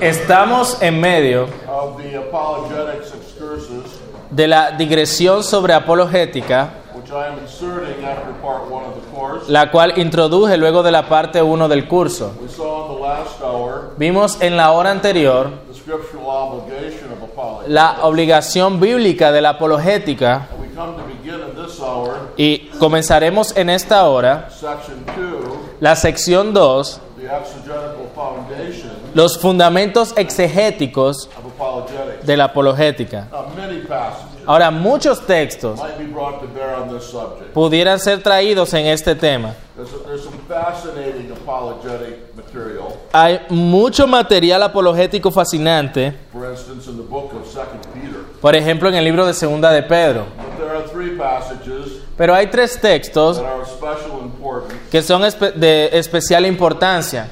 Estamos en medio de la digresión sobre apologética, la cual introduje luego de la parte 1 del curso. Vimos en la hora anterior la obligación bíblica de la apologética. Y comenzaremos en esta hora la sección 2, the exegetical foundation los fundamentos exegéticos de la apologética. Ahora, muchos textos pudieran ser traídos en este tema. Hay mucho material apologético fascinante, For instance, in the book of Second Peter. por ejemplo, en el libro de Segunda de Pedro. But there are three passages Pero hay tres textos que son de especial importancia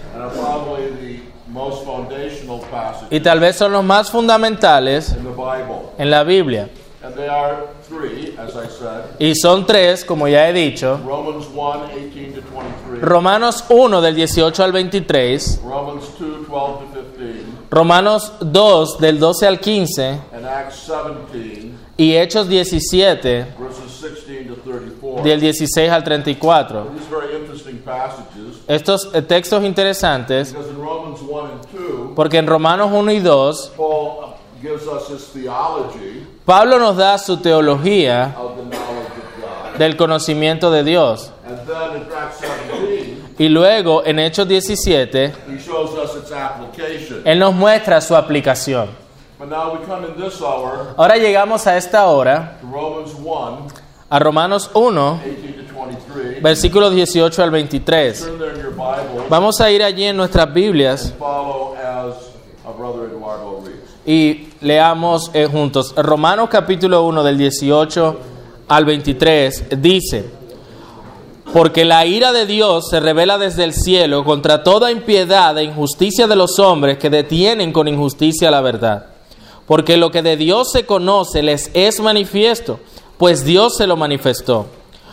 y tal vez son los más fundamentales in the Bible. en la Biblia. And they are three, as I said. Y son tres, como ya he dicho. Romans 1, 18 to 23. Romanos 1 del 18 al 23, Romans 2, 12 to 15. Romanos 2 del 12 al 15 And Acts 17, y Hechos 17 verses 16 to 34. del 16 al 34. Estos eh, textos interesantes because in Romans 1 and 2, porque en Romanos 1 y 2 Paul gives us his theology Pablo nos da su teología del conocimiento de Dios. And then in Acts 17, Y luego en Hechos 17 he shows us its application. Él nos muestra su aplicación. Ahora llegamos a esta hora, to Romans 1, a Romanos 1, 18 to 23. Versículos 18 al 23. Turn there in your Bible Vamos a ir allí en nuestras Biblias y leamos eh, juntos. Romanos capítulo 1 del 18 al 23 dice, porque la ira de Dios se revela desde el cielo contra toda impiedad e injusticia de los hombres que detienen con injusticia la verdad. Porque lo que de Dios se conoce les es manifiesto, pues Dios se lo manifestó.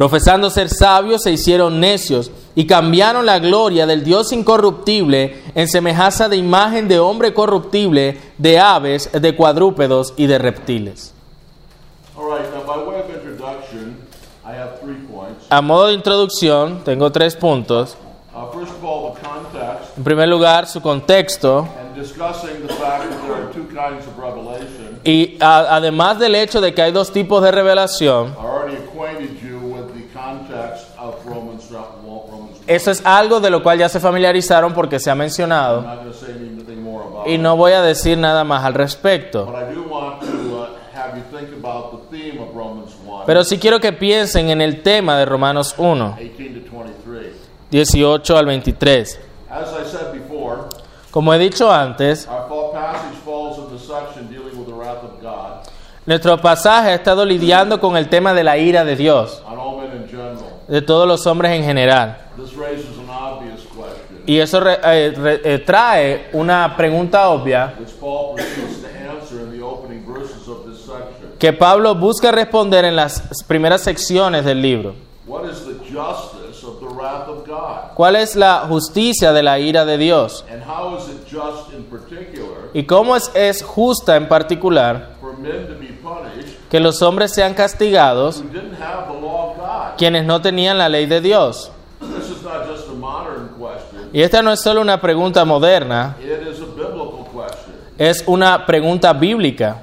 Profesando ser sabios, se hicieron necios y cambiaron la gloria del Dios incorruptible en semejanza de imagen de hombre corruptible, de aves, de cuadrúpedos y de reptiles. A modo de introducción, tengo tres puntos. Uh, En primer lugar, su contexto y a- además del hecho de que hay dos tipos de revelación, I already acquainted you with the context of Romans, Romans 1. Eso es algo de lo cual ya se familiarizaron porque se ha mencionado y no voy a decir nada más al respecto. Uh, have you think about the theme of Romans 1, Pero sí quiero que piensen en el tema de Romanos 1, 18 to 23. 18 al 23. As I said before, Como he dicho antes, nuestro pasaje ha estado lidiando con el tema de la ira de Dios, on all men in general. De todos los hombres en general. Y eso re- eh, re- eh, trae una pregunta obvia que Pablo busca responder en las primeras secciones del libro. What is the justice of the wrath of God? ¿Cuál es la justicia de la ira de Dios? And how is it just in particular ¿Y cómo es, es justa en particular que los hombres sean castigados quienes no tenían la ley de Dios? Y esta no es solo una pregunta moderna, es una pregunta bíblica.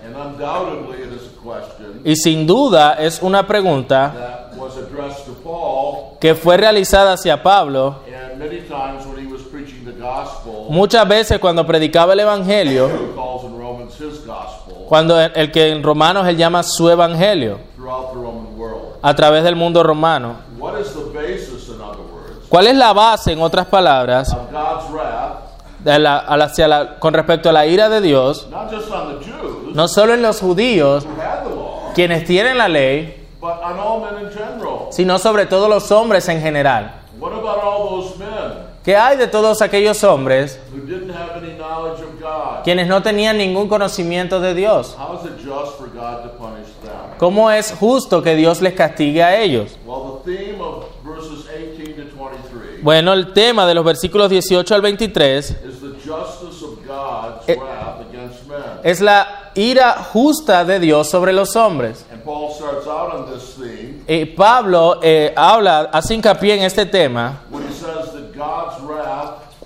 Y sin duda es una pregunta que fue realizada hacia Pablo muchas veces cuando predicaba el Evangelio, cuando el, el que en Romanos él llama su Evangelio, throughout the Roman world. A través del mundo romano. ¿Cuál es la base, en otras palabras, de la- hacia la- con respecto a la ira de Dios? No solo en los judíos quienes tienen la ley, but on all men in general. sino sobre todo los hombres en general. What about all those men ¿Qué hay de todos aquellos hombres who didn't have any knowledge of God? quienes no tenían ningún conocimiento de Dios? How is it just for God to punish them? ¿Cómo es justo que Dios les castigue a ellos? Well, the theme of verses 18 to 23 Bueno, el tema de los versículos 18 al 23 is the justice of God's Eh, es la ira justa de Dios sobre los hombres. Y Pablo eh, habla, hace hincapié en este tema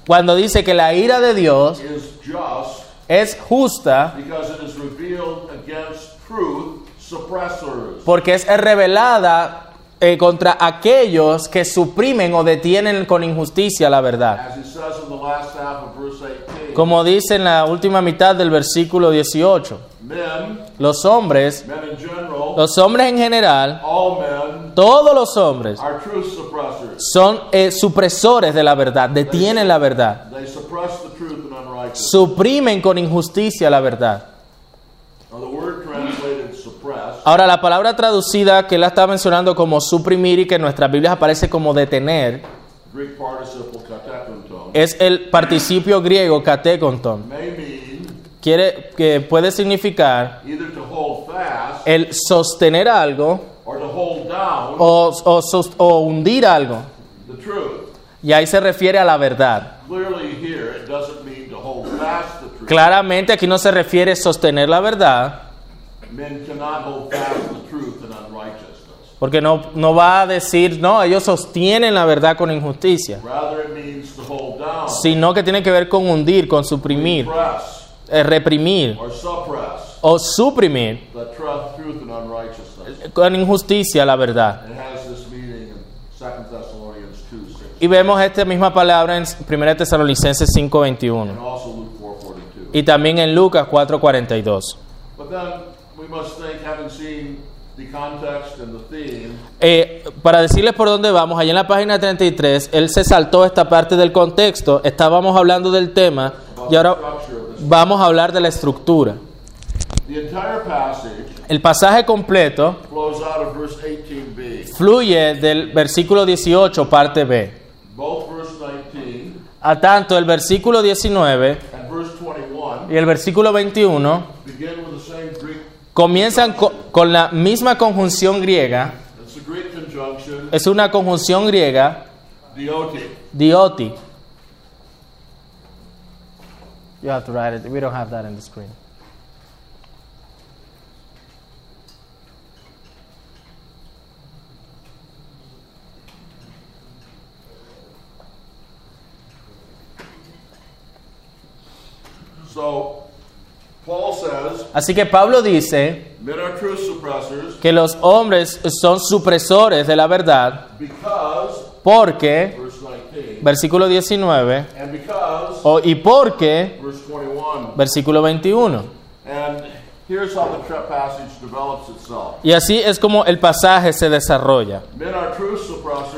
cuando dice que la ira de Dios es justa because it is revealed against truth suppressors. Porque es revelada eh, contra aquellos que suprimen o detienen con injusticia la verdad. As he says in the last half of verse 18, Como dice en la última mitad del versículo 18, men, los hombres, los hombres en general, todos los hombres son eh, supresores de la verdad, detienen la verdad, suprimen con injusticia la verdad. Now, the word translated suppress Ahora, la palabra traducida que él está mencionando como suprimir y que en nuestras Biblias aparece como detener, es el participio griego katekonton. Quiere, que puede significar el sostener algo o, o o hundir algo. Y ahí se refiere a la verdad. Claramente aquí no se refiere a sostener la verdad, porque no, no va a decir, no, ellos sostienen la verdad con injusticia, Rather, it means to hold down, sino que tiene que ver con hundir, con suprimir, eh, reprimir or suppress o suprimir con injusticia la verdad. It has this meaning in 2 Thessalonians 2 6 Y vemos esta misma palabra en 1 Tesalonicenses 5:21 and also Luke 4 y también en Lucas 4:42. Eh, para decirles por dónde vamos, allá en la página 33, él se saltó esta parte del contexto, estábamos hablando del tema y ahora vamos a hablar de la estructura. El pasaje completo flows out of verse 18b. fluye del versículo 18, parte B. Both verse 19 A tanto, el versículo 19 and verse 21 y el versículo 21 begin with the same Greek. Comienzan co- con la misma conjunción griega, es una conjunción griega, dioti. dioti. You have to write it. We don't have that in the screen. So Así que Pablo dice que los hombres son supresores de la verdad because, porque, verse 19, versículo 19, and because, o, y porque, verse 21. versículo 21. And here's how the tra- passage develops itself. Y así es como el pasaje se desarrolla.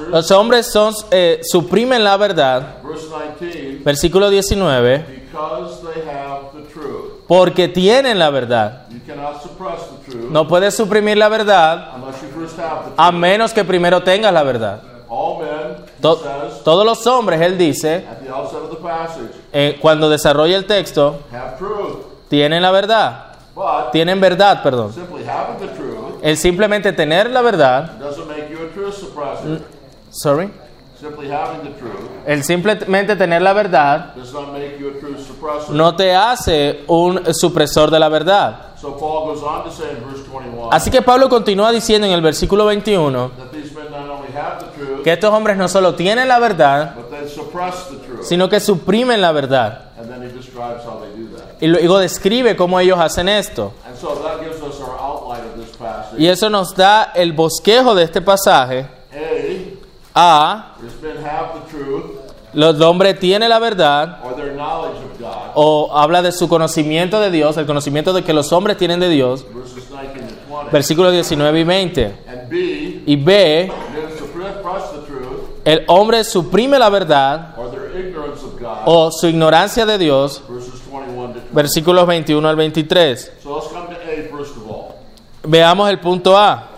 Los hombres son, eh, suprimen la verdad, verse 19, versículo 19, because they have the truth. Porque tienen la verdad. No puedes suprimir la verdad a menos que primero tengas la verdad. To- todos los hombres, él dice, eh, cuando desarrolla el texto, tienen la verdad. But Tienen verdad, perdón. El simplemente tener la verdad, suppressor. sorry, el simplemente tener la verdad no te hace un supresor de la verdad. So Paul goes on to say in verse 21 Así que Pablo continúa diciendo en el versículo 21 that these men not only have the truth, que estos hombres no solo tienen la verdad, sino que suprimen la verdad. And then he describes how they do that. Y luego describe cómo ellos hacen esto. Y eso nos da el bosquejo de este pasaje. A los hombres tienen la verdad, o habla de su conocimiento de Dios, el conocimiento de que los hombres tienen de Dios, verses 19 to 20. versículos 19 y 20. And B, Y B, el hombre suprime la verdad o su ignorancia de Dios, verses 21 to 20. versículos 21 al 23. So let's come to A first of all. Veamos el punto A,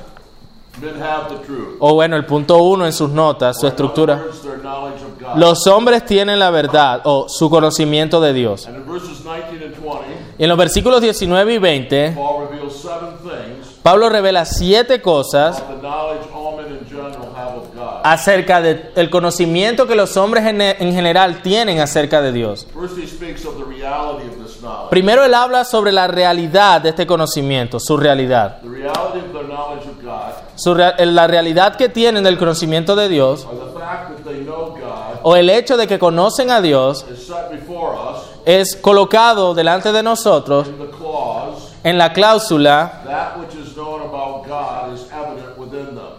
o bueno, el punto 1 en sus notas, su estructura. words, their knowledge of God. Los hombres tienen la verdad o su conocimiento de Dios. And in verses 19 and 20, Y en los versículos 19 y 20, Paul reveals seven things Pablo revela siete cosas of the knowledge all men in general have of God. acerca del conocimiento que los hombres en, en general tienen acerca de Dios. Primero él habla sobre la realidad de este conocimiento, su realidad. The reality of their knowledge of God, Su la realidad que tienen del conocimiento de Dios, or the fact that they know God, o el hecho de que conocen a Dios, es colocado delante de nosotros in the clause, en la cláusula, that which is known about God is evident within them.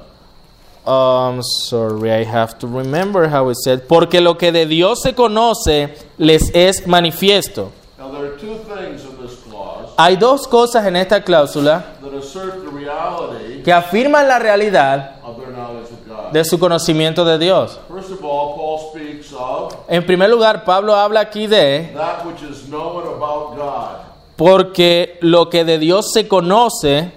um, sorry, I have to remember how it said, porque lo que de Dios se conoce les es manifiesto. Now, there are two things in this clause Hay dos cosas en esta cláusula that assert the reality que afirman la realidad of their knowledge of God. De su conocimiento de Dios. First of all, Paul speaks of En primer lugar, Pablo habla aquí de that which is known about God. porque lo que de Dios se conoce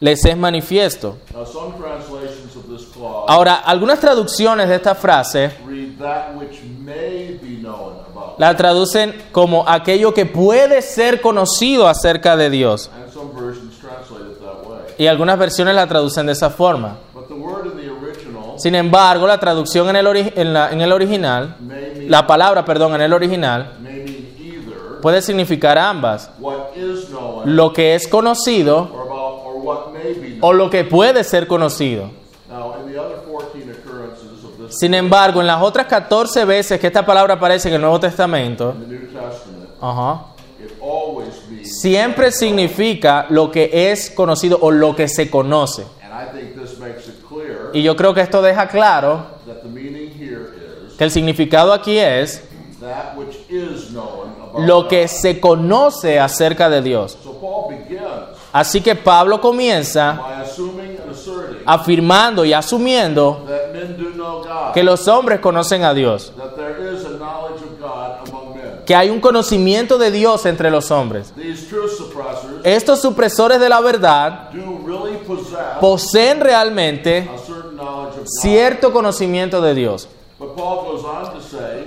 les es manifiesto. Now, some translations of this clause Ahora, algunas traducciones de esta frase read that which may be known about God. la traducen como aquello que puede ser conocido acerca de Dios. And some versions translate it that way. Y algunas versiones la traducen de esa forma. But the word in the original Sin embargo, la traducción en el, ori- en la- en el original, may mean, la palabra, perdón, en el original, either puede significar ambas. known Lo que es conocido or about or o lo que puede ser conocido. Now, in the other 14 occurrences of this Sin embargo, en las otras 14 veces que esta palabra aparece en el Nuevo Testamento, always means, siempre significa lo que es conocido o lo que se conoce. and I think this makes it clear Y yo creo que esto deja claro que el significado aquí es lo que se conoce acerca de Dios. Así que Pablo comienza afirmando y asumiendo que los hombres conocen a Dios, que hay un conocimiento de Dios entre los hombres. Estos supresores de la verdad poseen realmente cierto conocimiento de Dios.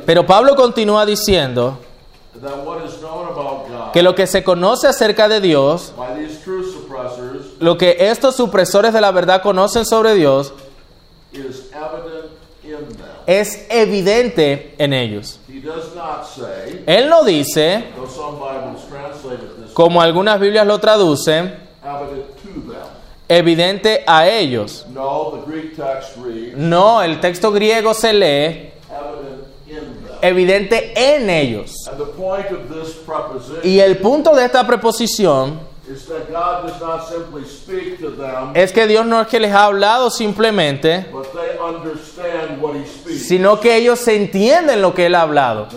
Pero Pablo continúa diciendo que lo que se conoce acerca de Dios, lo que estos supresores de la verdad conocen sobre Dios, es evidente en ellos. Él no dice, como algunas Biblias lo traducen. Evidente a ellos. No, the Greek text reads No, el texto griego se lee evidente en ellos. And the point of this preposition Y el punto de esta preposición is that God does not simply speak to them, es que Dios no es que les ha hablado simplemente, but they understand what He speaks. sino que ellos se entienden lo que Él ha hablado.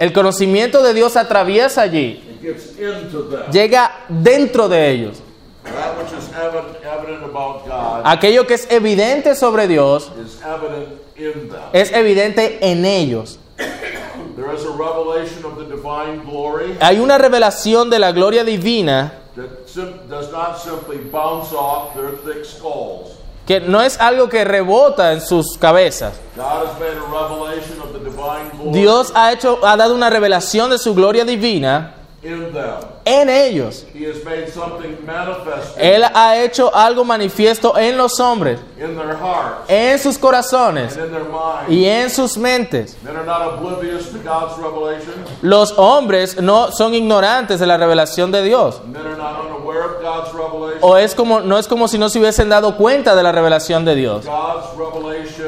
El conocimiento de Dios atraviesa allí, it gets into them. llega dentro de ellos. That which is evident, evident about God Aquello que es evidente sobre Dios is evident in them. es evidente en ellos. There is a revelation of the divine glory Hay una revelación de la gloria divina that sim- does not simply bounce off their thick skulls. que no es algo que rebota en sus cabezas. Dios ha hecho ha dado una revelación de su gloria divina. En ellos. He has made something manifest Él ha hecho algo manifiesto en los hombres, in their hearts en sus corazones y en sus mentes. Los hombres no son ignorantes de la revelación de Dios. Men are not unaware of God's revelation. O es como no es como si no se hubiesen dado cuenta de la revelación de Dios.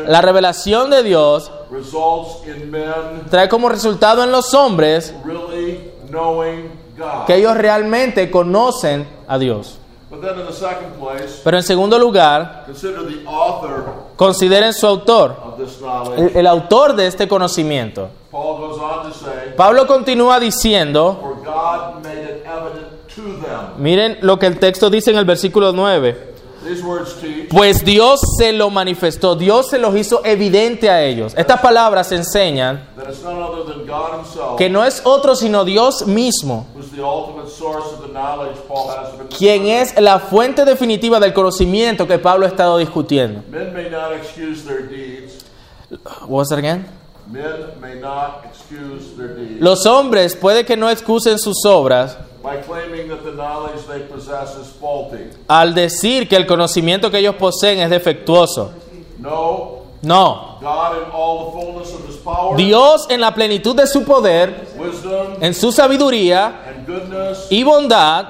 La revelación de Dios trae como resultado en los hombres. Que ellos realmente conocen a Dios. Pero en segundo lugar, consideren su autor, el, el autor de este conocimiento. Pablo continúa diciendo, miren lo que el texto dice en el versículo 9. These words teach Pues Dios se lo manifestó, Dios se los hizo evidente a ellos. Estas palabras enseñan que no es otro sino Dios mismo quien es la fuente definitiva del conocimiento que Pablo ha estado discutiendo. Men may not excuse their deeds. What was that again? Men may not excuse their deeds Los hombres puede que no excusen sus obras by claiming that the knowledge they possess is faulty. al decir que el conocimiento que ellos poseen es defectuoso. No, Dios en la plenitud de su poder, en su sabiduría y bondad,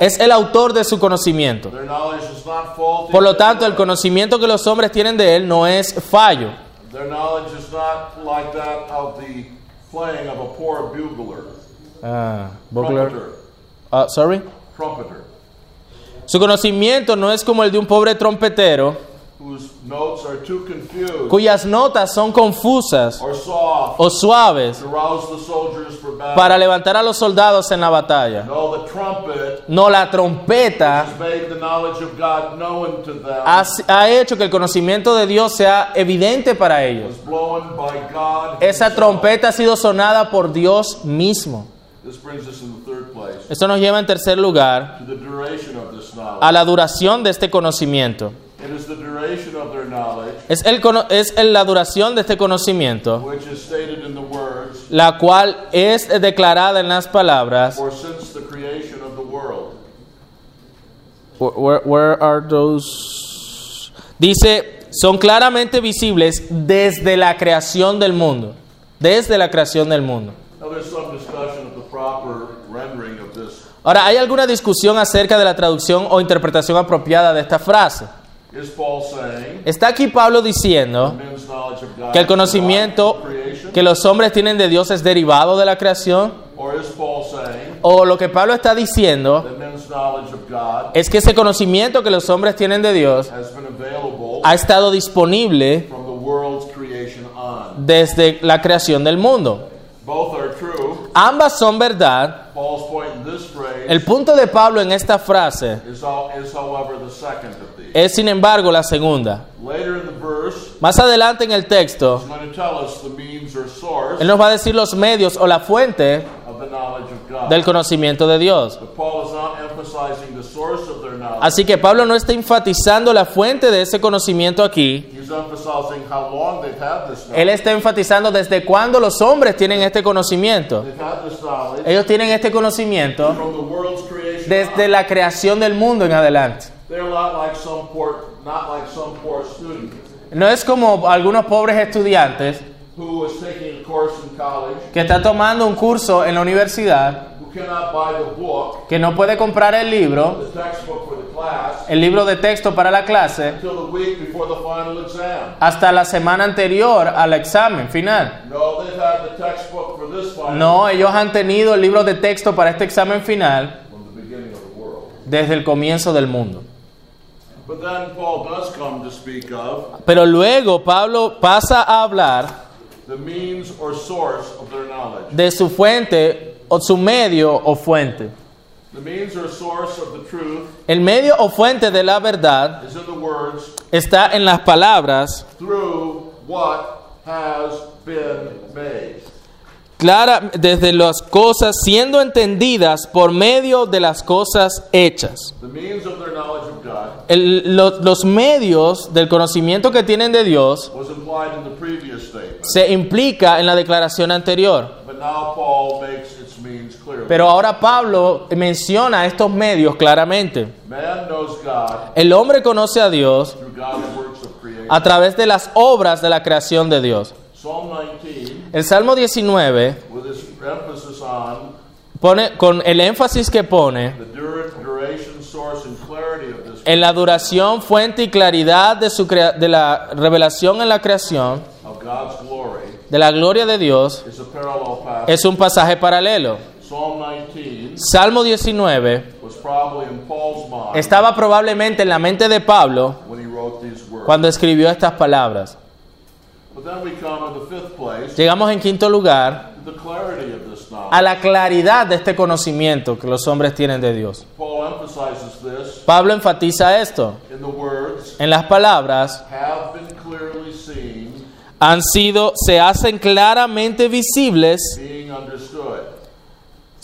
es el autor de su conocimiento. Por lo tanto, el conocimiento que los hombres tienen de Él no es fallo. Ah, Bogler. trumpeter, Ah, sorry. trumpeter, Su conocimiento no es como el de un pobre trompetero whose notes are too confused cuyas notas son confusas or soft o suaves to rouse the soldiers for battle. para levantar a los soldados en la batalla. No, the trumpet No, la trompeta has made the knowledge of God known to them, ha, ha hecho que el conocimiento de Dios sea evidente para ellos. Esa himself. trompeta ha sido sonada por Dios mismo. This brings us in the third place Esto nos lleva en tercer lugar to the duration of this knowledge. a la duración de este conocimiento. It is the duration of their knowledge Es, el, es el- la duración de este conocimiento, which is stated in the words, la cual es declarada en las palabras. for since the creation of the world. Where, where- where are those? Dice, son claramente visibles desde la creación del mundo. Desde la creación del mundo. Ahora, ¿hay alguna discusión acerca de la traducción o interpretación apropiada de esta frase? Está aquí Pablo diciendo que el conocimiento que los hombres tienen de Dios es derivado de la creación. O lo que Pablo está diciendo es que ese conocimiento que los hombres tienen de Dios ha estado disponible desde la creación del mundo. Ambas son verdad. El punto de Pablo en esta frase es, sin embargo, la segunda. Más adelante en el texto, él nos va a decir los medios o la fuente del conocimiento de Dios. Así que Pablo no está enfatizando la fuente de ese conocimiento aquí. He's emphasizing how long they've had this Él knowledge. está enfatizando desde cuándo los hombres tienen este conocimiento. Ellos tienen este conocimiento desde la creación del mundo en adelante. No es como algunos pobres estudiantes que está tomando un curso en la universidad, que no puede comprar el libro, the textbook for the class, el libro de texto para la clase, hasta la semana anterior al examen final. No, ellos han tenido el libro de texto para este examen final desde el comienzo del mundo. But then Paul does come to speak of Pero luego Pablo pasa a hablar de su fuente o su medio o fuente. El medio o fuente de la verdad is in the words está en las palabras through what has been made. clara desde las cosas siendo entendidas por medio de las cosas hechas. The means of their knowledge of God El- lo- los medios del conocimiento que tienen de Dios se implica en la declaración anterior. But now Paul makes. Pero ahora Pablo menciona estos medios claramente. El hombre conoce a Dios a través de las obras de la creación de Dios. Psalm 19, El Salmo 19 with its emphasis on pone con el énfasis que pone en la duración, fuente y claridad de, su crea- de la revelación en la creación, de la gloria de Dios, es un pasaje paralelo. Psalm 19 Salmo 19 was probably in Paul's mind estaba probablemente en la mente de Pablo cuando escribió estas palabras. Llegamos en quinto lugar a la claridad de este conocimiento que los hombres tienen de Dios. Pablo enfatiza esto. En las palabras han sido, se hacen claramente visibles.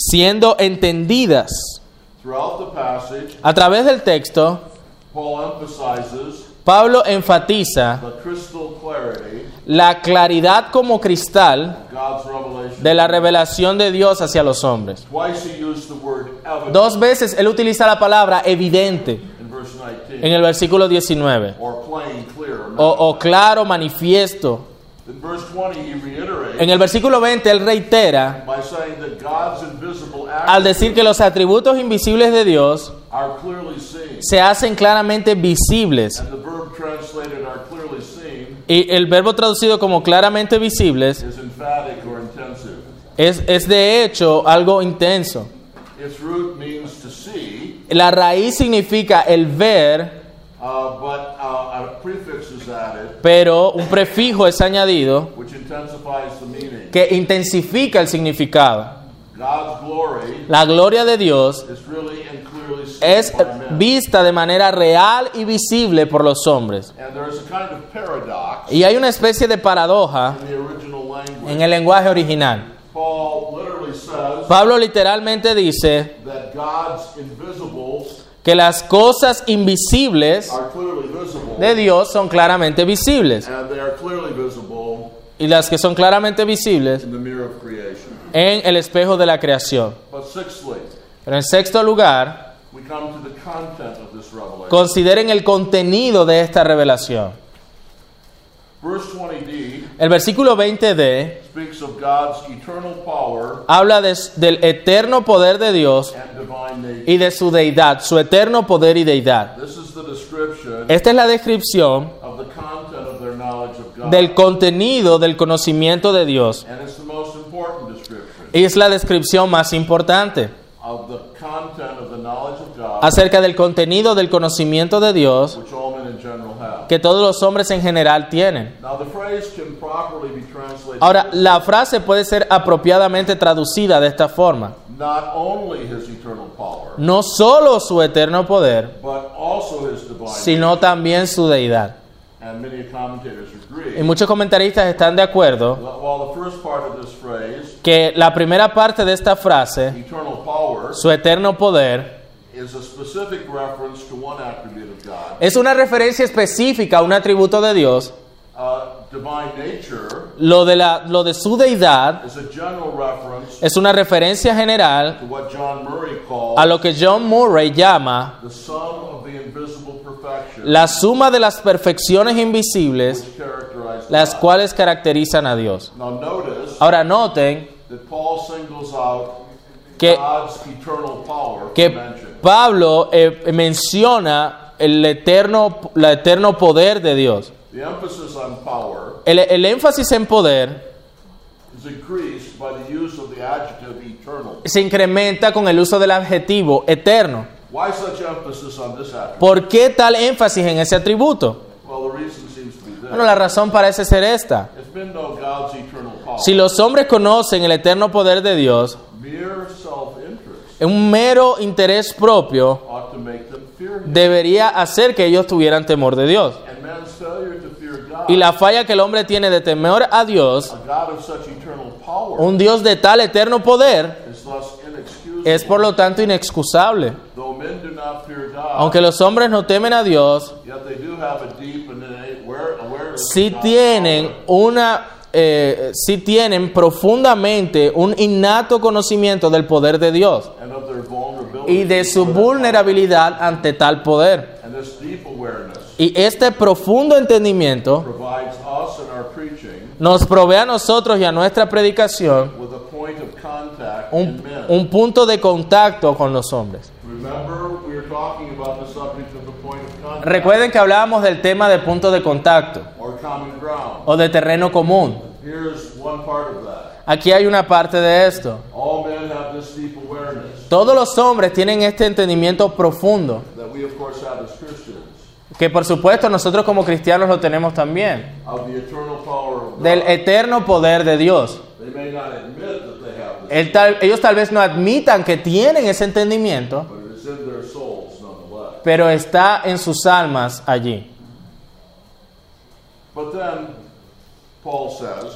Siendo entendidas. A través del texto, Pablo enfatiza la claridad como cristal de la revelación de Dios hacia los hombres. Dos veces él utiliza la palabra evidente in verse 19, en el versículo 19, or plain, clear. or o, o claro, manifiesto. In verse 20, he reiterates En el versículo 20 él reitera al decir que los atributos invisibles de Dios se hacen claramente visibles. Y el verbo traducido como claramente visibles es, es de hecho algo intenso. Its root means to see, La raíz significa el ver, uh, but uh, a prefix is added pero un prefijo es añadido que intensifica el significado. La gloria de Dios es vista de manera real y visible por los hombres. And there is a kind of paradox Y hay una especie de paradoja in the original language. en el lenguaje original. Pablo literalmente dice that God's invisibles que las cosas invisibles are clearly visible, de Dios son claramente visibles. Y las que son claramente visibles en el espejo de la creación. Pero en sexto lugar, consideren el contenido de esta revelación. Verse 20d El versículo 20d speaks of God's eternal power habla de- del eterno poder de Dios. Y de su deidad, su eterno poder y deidad. Esta es la descripción of the content of their knowledge of God. del contenido del conocimiento de Dios. and it's the most important description Y es la descripción más importante acerca del contenido del conocimiento de Dios que todos los hombres en general tienen. Ahora, la frase puede ser apropiadamente traducida de esta forma. Not only his eternal power, No solo su eterno poder, but also his divine sino también su deidad. And many commentators agree. Y muchos comentaristas están de acuerdo While the first part of this phrase, que la primera parte de esta frase, eternal power, su eterno poder, is a specific reference to one attribute of God. es una referencia específica a un atributo de Dios. Lo de, la, lo de su deidad es una referencia general a lo que John Murray llama the sum of the invisible perfection la suma de las perfecciones invisibles, las cuales caracterizan a Dios. Ahora noten that Paul singles out que, God's eternal power que. Pablo eh, menciona el eterno, el eterno poder de Dios. The emphasis on power El, el énfasis en poder is increased by the use of the adjective eternal. se incrementa con el uso del adjetivo eterno. Why such emphasis on this attribute? ¿Por qué tal énfasis en ese atributo? Well, the reason seems to be this. Bueno, la razón parece ser esta. If men know God's eternal power, Si los hombres conocen el eterno poder de Dios, mere self-interest un mero interés propio ought to make them fear Him. debería hacer que ellos tuvieran temor de Dios. And man's failure to fear God, Y la falla que el hombre tiene de temor a Dios, un Dios de tal eterno poder, es por lo tanto inexcusable. Aunque los hombres no temen a Dios, sí tienen una, eh, sí tienen profundamente un innato conocimiento del poder de Dios y de su vulnerabilidad ante tal poder. Y este profundo entendimiento nos provee a nosotros y a nuestra predicación un, un punto de contacto con los hombres. Recuerden que hablábamos del tema de punto de contacto o de terreno común. Aquí hay una parte de esto. Todos los hombres tienen este entendimiento profundo, that we, of course, have as Christians que por supuesto nosotros como cristianos lo tenemos también, del eterno poder de Dios. El tal- ellos tal vez no admitan que tienen ese entendimiento, pero está en sus almas allí.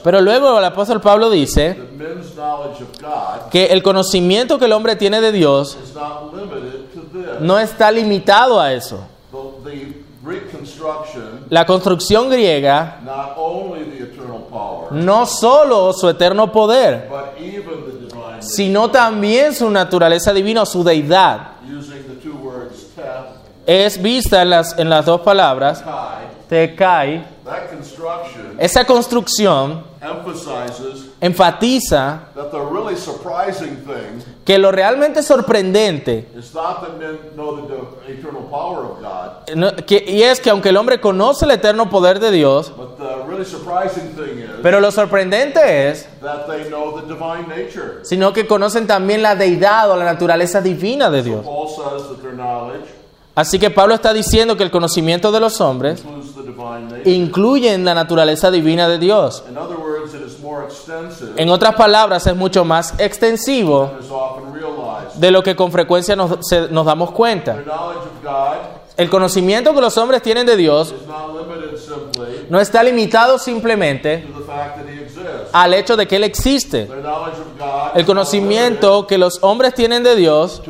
Pero luego el apóstol Pablo dice que el conocimiento que el hombre tiene de Dios no está limitado a eso. La construcción griega not only the eternal power, no solo su eterno poder, but even the divine nature, sino también su naturaleza divina su deidad. Es vista en las, en las dos palabras, kai, tekai. Esa construcción enfatiza that the really surprising thing que lo realmente sorprendente, is not that men know the di- eternal power of God, no- que- y es que aunque el hombre conoce el eterno poder de Dios, but the really surprising thing is pero lo sorprendente es, that they know the divine nature. sino que conocen también la deidad o la naturaleza divina de Dios. Paul says that their knowledge Así que Pablo está diciendo que el conocimiento de los hombres includes the divine nature. incluye en la naturaleza divina de Dios. In other words, it is more extensive En otras palabras, es mucho más extensivo de lo que con frecuencia nos, se- nos damos cuenta. El conocimiento que los hombres tienen de Dios is not limited simply no está limitado simplemente to the fact that He exists. al hecho de que Él existe. El conocimiento que los hombres tienen de Dios,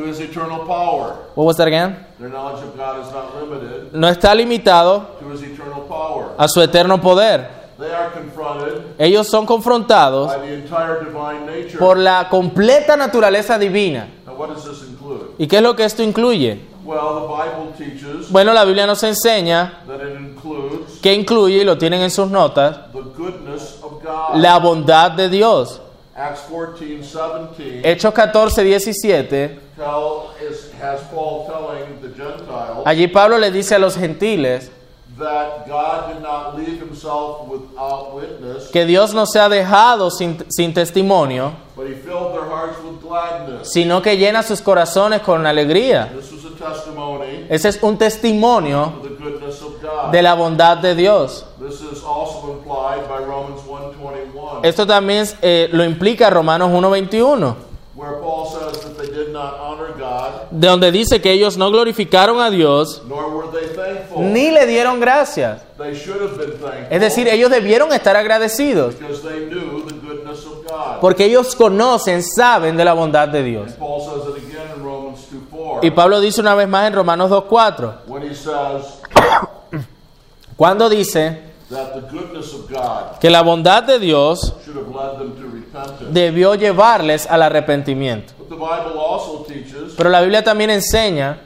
no está limitado to His eternal power. A su eterno poder. Ellos son confrontados por la completa naturaleza divina. ¿Y qué es lo que esto incluye? Bueno, la Biblia nos enseña que incluye, y lo tienen en sus notas, la bondad de Dios. Acts 14, 17 Hechos 14, 17, tell, is, has Paul telling the Gentiles allí Pablo le dice a los gentiles that God did not leave himself without witness, que Dios no se ha dejado sin, sin testimonio, but he filled their hearts with gladness. sino que llena sus corazones con alegría. This was a testimony Ese es un testimonio de la bondad de Dios. This is also implied by Romans 1.21, Esto también eh, lo implica Romanos 1.21, where Paul says that they did not honor God, de donde dice que ellos no glorificaron a Dios ni le dieron gracias. Es decir, ellos debieron estar agradecidos porque ellos conocen, saben de la bondad de Dios. Paul says it again in Romans 2.4 Y Pablo dice una vez más en Romanos 2.4, when he says cuando dice que la bondad de Dios debió llevarles al arrepentimiento. Pero la Biblia también enseña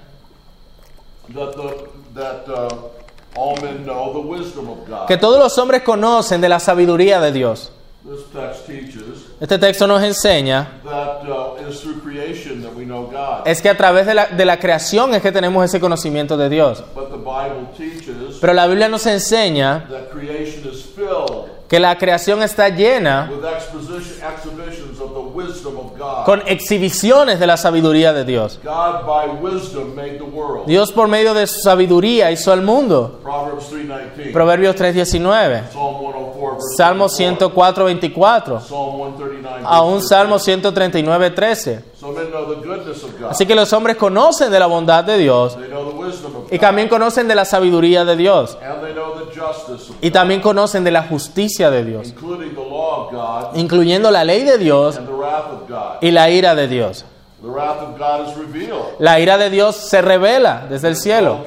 uh, all men know the wisdom of God. que todos los hombres conocen de la sabiduría de Dios. This text teaches Este texto nos enseña that uh, it is through creation that we know God. es que a través de la, de la creación es que tenemos ese conocimiento de Dios. But the Bible teaches Pero la Biblia nos enseña that creation is filled que la creación está llena with exposition, exhibitions of the wisdom of God. Con exhibiciones de la sabiduría de Dios. God by wisdom made the world. Dios por medio de su sabiduría hizo al mundo. Proverbs 3.19. Proverbios 3:19, Psalm 104. verse Salmo 24, 104:24, Psalm 139. a un verse Salmo 13. 139:13. So men know the goodness of God. Así que los hombres conocen de la bondad de Dios y también conocen de la sabiduría de Dios y también conocen de la justicia de Dios, incluyendo la ley de Dios and the wrath of God. y la ira de Dios. La ira de Dios se revela desde el cielo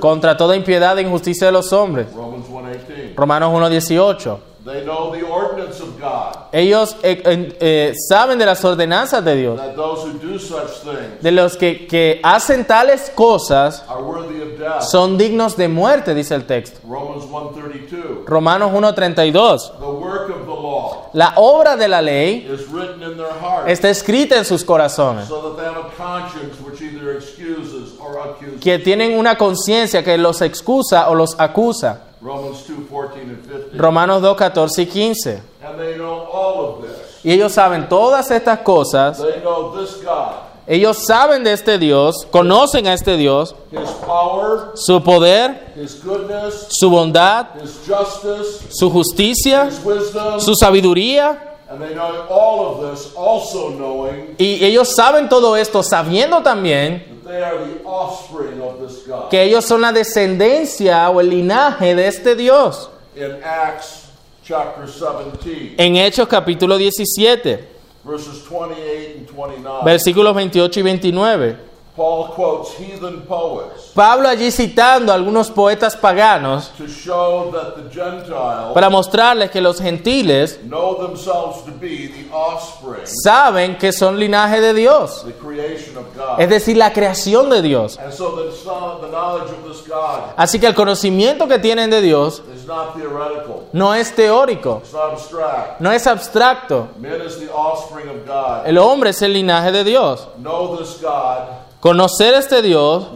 contra toda impiedad e injusticia de los hombres. Romans 1.18. Romanos 1:18. They know the ordinance of God. Ellos eh, eh, saben de las ordenanzas de Dios, That those who do such things de los que, que hacen tales cosas are worthy of death. son dignos de muerte, dice el texto. Romans 1.32. Romanos 1:32. La obra de la ley is written in their hearts. está escrita en sus corazones, que tienen una conciencia que los excusa o los acusa. Romans 2, 14 and 15. Romanos 2, 14 y 15. and they know all of this. Y ellos saben todas estas cosas, Ellos saben de este Dios, conocen a este Dios, His power, su poder, His goodness, su bondad, His justice, su justicia, His wisdom, su sabiduría. and they know all of this also knowing Y ellos saben todo esto sabiendo también that they are the offspring of this God. que ellos son la descendencia o el linaje de este Dios. In Acts chapter 17, En Hechos capítulo 17, verses 28 and 29. versículos 28 y 29. Paul quotes heathen poets Pablo allí citando a algunos poetas paganos to show that the Gentiles para mostrarles que los gentiles know themselves to be the offspring, saben que son linaje de Dios, the creation of God. es decir, la creación de Dios. And so the, knowledge of this God Así que el conocimiento que tienen de Dios is not theoretical, no es teórico, it's not abstract. no es abstracto. Is the offspring of God. El hombre es el linaje de Dios. Know this God, Conocer este Dios,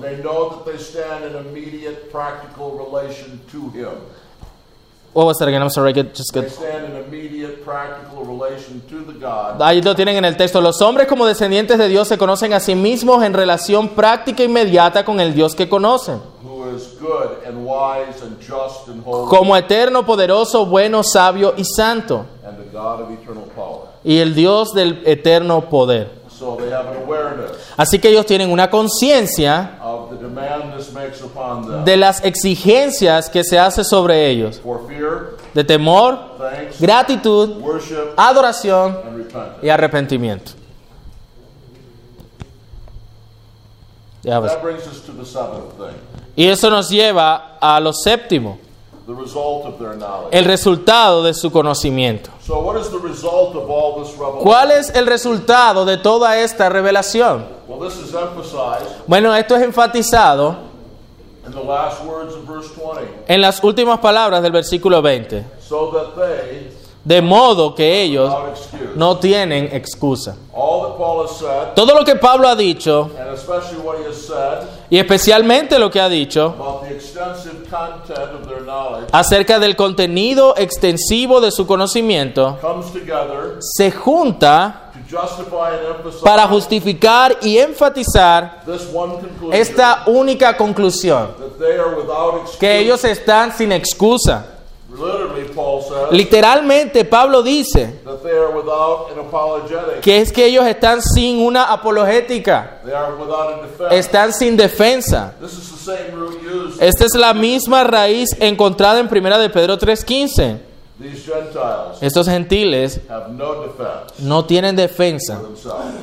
what was that again? I'm sorry, I get, just get. Ahí lo tienen en el texto. Los hombres como descendientes de Dios se conocen a sí mismos en relación práctica e inmediata con el Dios que conocen. who is good and wise and just and holy, Como eterno, poderoso, bueno, sabio y santo. and the God of eternal power. Y el Dios del eterno poder. So they have an awareness Así que ellos tienen una conciencia de las exigencias que se hace sobre ellos. for fear, De temor, gratitud, worship, adoración y arrepentimiento. Ya ves. That brings us to the seventh thing, Y eso nos lleva a lo séptimo, the result of their knowledge. el resultado de su conocimiento. So, what is the result of all this revelation? ¿Cuál es el resultado de toda esta revelación? Well, this is emphasized Bueno, esto es enfatizado in the last words of verse 20. en las últimas palabras del versículo 20, So that they, de modo que ellos no tienen excusa. Todo lo que Pablo ha dicho, y especialmente lo que ha dicho acerca del contenido extensivo de su conocimiento, se junta para justificar y enfatizar esta única conclusión, que ellos están sin excusa. Literalmente Pablo dice que es que ellos están sin una apologética, están sin defensa. Esta es la misma raíz encontrada en Primera de Pedro 3:15. These Gentiles Estos gentiles no tienen defensa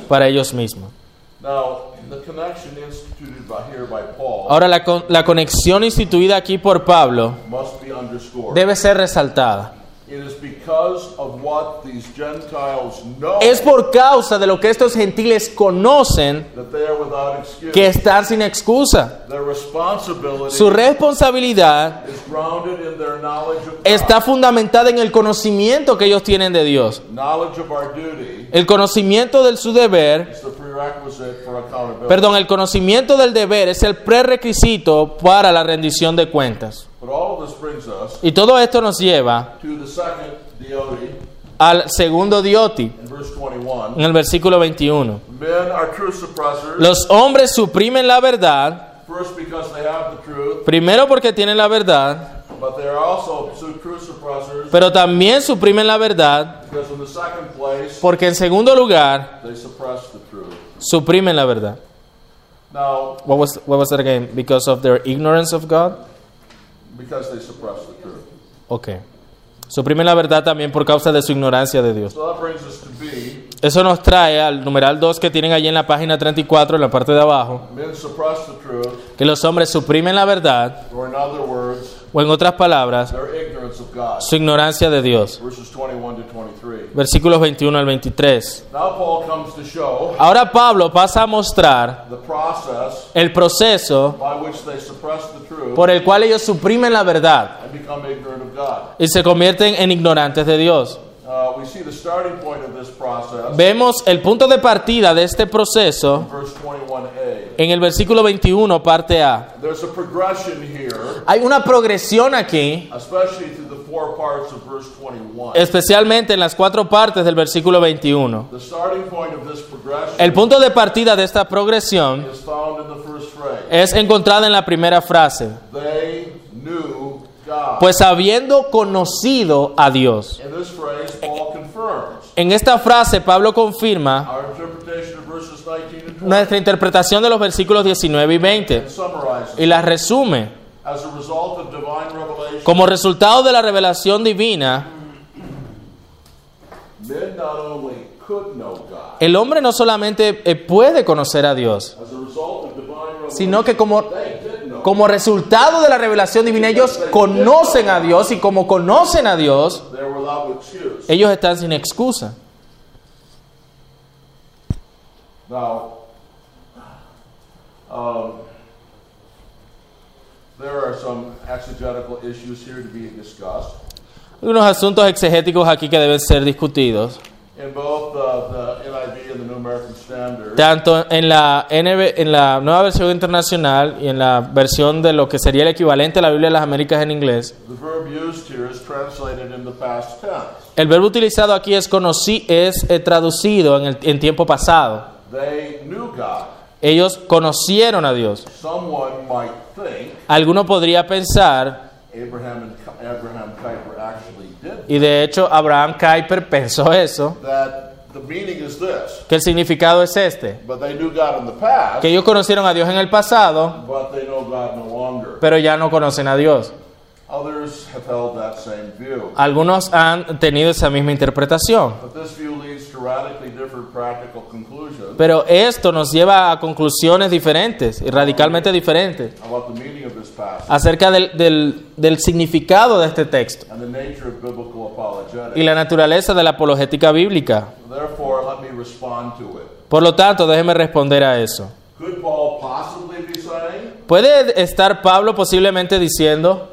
para ellos mismos. Ahora la, la conexión instituida aquí por Pablo debe ser resaltada. It is because of what these Gentiles know Es por causa de lo que estos gentiles conocen that they are without excuse. que están sin excusa. Their responsibility Su responsabilidad is grounded in their knowledge of God. está fundamentada en el conocimiento que ellos tienen de Dios. Knowledge of our duty El conocimiento de su deber, is the prerequisite for accountability. perdón, el conocimiento del deber es el prerequisito para la rendición de cuentas. Y todo esto nos lleva al segundo dioti, in verse 21. en el versículo 21. Men are truth suppressors, Los hombres suprimen la verdad, primero porque tienen la verdad, pero también suprimen la verdad porque en segundo lugar suprimen la verdad. Now, What was, what was that again? Because of their ignorance of God? Because they suppress the truth. Ok. Suprimen la verdad también por causa de su ignorancia de Dios. So that brings us to B. Eso nos trae al numeral 2 que tienen allí en la página 34, en la parte de abajo, Men suppress the truth, que los hombres suprimen la verdad, or in other words, o en otras palabras, their ignorance of God. su ignorancia de Dios. Verses 21 to 23. Versículos 21 al 23. Now Paul comes to show Ahora Pablo pasa a mostrar el proceso por el cual ellos suprimen la verdad y se convierten en ignorantes de Dios. Uh, we see the starting point of this process, Vemos el punto de partida de este proceso verse 21a. en el versículo 21, parte A. There's a progression here, Hay una progresión aquí, especially through the four parts of verse 21. especialmente en las cuatro partes del versículo 21. The starting point of this progression El punto de partida de esta progresión es encontrada en la primera frase. Pues habiendo conocido a Dios. In this phrase, Paul confirms En esta frase Pablo confirma our interpretation of verses 19 and 20 nuestra interpretación de los versículos 19 y 20 and summarizes. y las resume. As a result of divine revelation, Como resultado de la revelación divina, El hombre no solamente eh, puede conocer a Dios, sino que como, como resultado de la revelación divina ellos conocen a Dios y como conocen a Dios, ellos están sin excusa. Now, um, there are some exegetical issues here to be discussed. Unos asuntos exegéticos aquí que deben ser discutidos, In both uh, the NIV and the New American Standard, tanto en la, NB en la nueva versión internacional y en la versión de lo que sería el equivalente a la Biblia de las Américas en inglés. the verb used here is translated in the past tense. El verbo utilizado aquí es, conocí, es eh, traducido en, el, en tiempo pasado. They knew God. Ellos conocieron a Dios. Someone might think Alguno podría pensar, Abraham and Ki- Abraham Kuyper actually did y de hecho Abraham Kuyper pensó eso, que el significado es este, que ellos conocieron a Dios en el pasado, but they know God no longer. pero ya no conocen a Dios. Others have held that same view. Algunos han tenido esa misma interpretación, pero esto nos lleva a conclusiones diferentes y radicalmente diferentes acerca del, del- del significado de este texto y la naturaleza de la apologética bíblica. Por lo tanto, déjeme responder a eso. ¿Puede estar Pablo posiblemente diciendo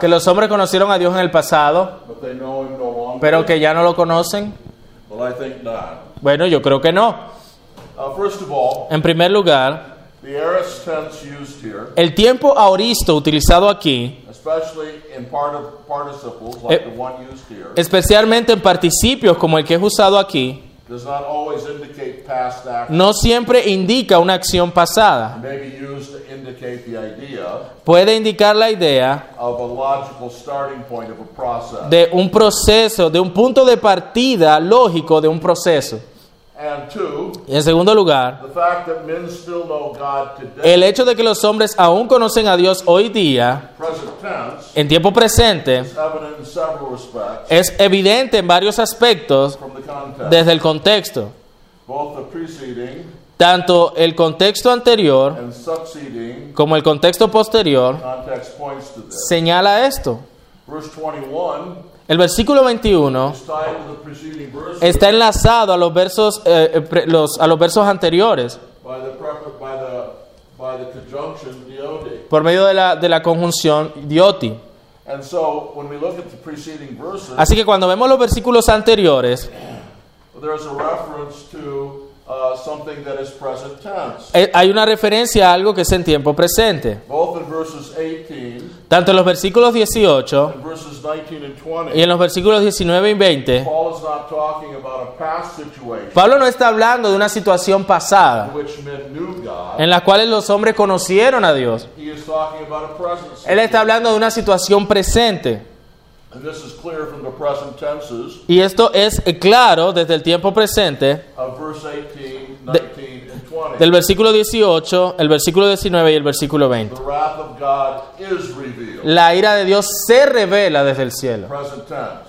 que los hombres conocieron a Dios en el pasado, pero que ya no lo conocen? Bueno, yo creo que no. Uh, first of all, En primer lugar, the aorist tense used here, el tiempo aoristo utilizado aquí, in part of like Eh, the one used here, especialmente en participios como el que es usado aquí, does not always indicate past action. no siempre indica una acción pasada. It may be used to indicate the idea Puede indicar la idea of a logical starting point of a process. de un proceso, de un punto de partida lógico de un proceso. And two, Y en segundo lugar, the fact that men still know God today, el hecho de que los hombres aún conocen a Dios hoy día, tense, en tiempo presente, is evident in several respects es evidente en varios aspectos from the context. desde el contexto. Both the preceding Tanto el contexto anterior como el contexto posterior señala esto. Verse 21 El versículo 21 is tied to the preceding verse está enlazado a los versos, eh, eh, pre- los, a los versos anteriores por medio de la, de la conjunción dioti. And so when we look at the preceding verses, Así que cuando vemos los versículos anteriores, uh, something that is present tense. eh, hay una referencia a algo que es en tiempo presente. Both in verses 18 Tanto en los versículos 18 and verses 19 and 20, y en los versículos 19 y 20, Paul is not talking about a past situation Pablo no está hablando de una situación pasada in which men knew God. en la cual los hombres conocieron a Dios. He is talking about a present Él está hablando de una situación presente. Y esto es claro desde el tiempo presente of verse 18, 19, and 20. del versículo 18, el versículo 19 y el versículo 20. The wrath of God is revealed. La ira de Dios se revela desde el cielo,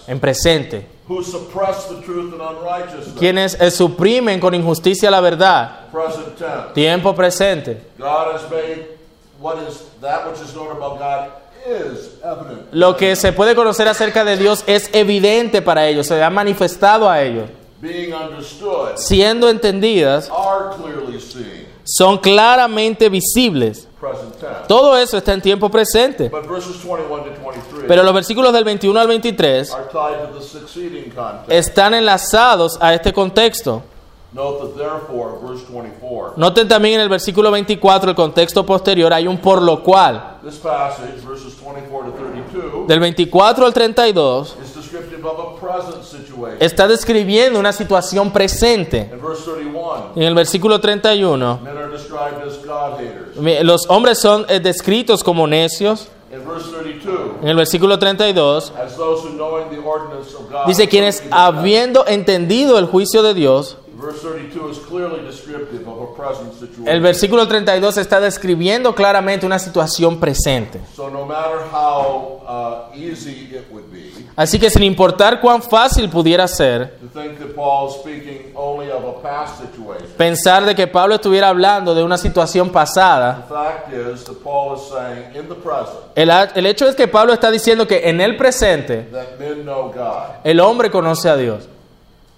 en presente. Who suppress the truth and unrighteousness. Quienes suprimen con injusticia la verdad, Present tense. tiempo presente. Lo que se puede conocer acerca de Dios es evidente para ellos, se ha manifestado a ellos. Being understood Siendo entendidas, are clearly seen. son claramente visibles. Todo eso está en tiempo presente. But verses 21 to 23 Pero los versículos del 21 al 23 are tied to the succeeding context. están enlazados a este contexto. Note that therefore, verse 24, Noten también en el versículo 24, el contexto posterior, hay un por lo cual. this passage, verses 24 to 32, Del 24 al 32 is descriptive of a present situation. está describiendo una situación presente. In verse 31, En el versículo 31, men are described as God haters. mi- los hombres son eh, descritos como necios. In verse 32, En el versículo 32 as those who knowing the ordinance of God. dice quienes habiendo entendido el juicio de Dios, Verse 32 is clearly descriptive of a present situation. situation. versículo 32 está describiendo claramente una situación presente. Uh, Así que sin importar cuán fácil pudiera ser pensar de que Pablo estuviera hablando de una situación pasada, the fact is that Paul is saying in the present el, el hecho es que Pablo está diciendo que en el presente el hombre conoce a Dios.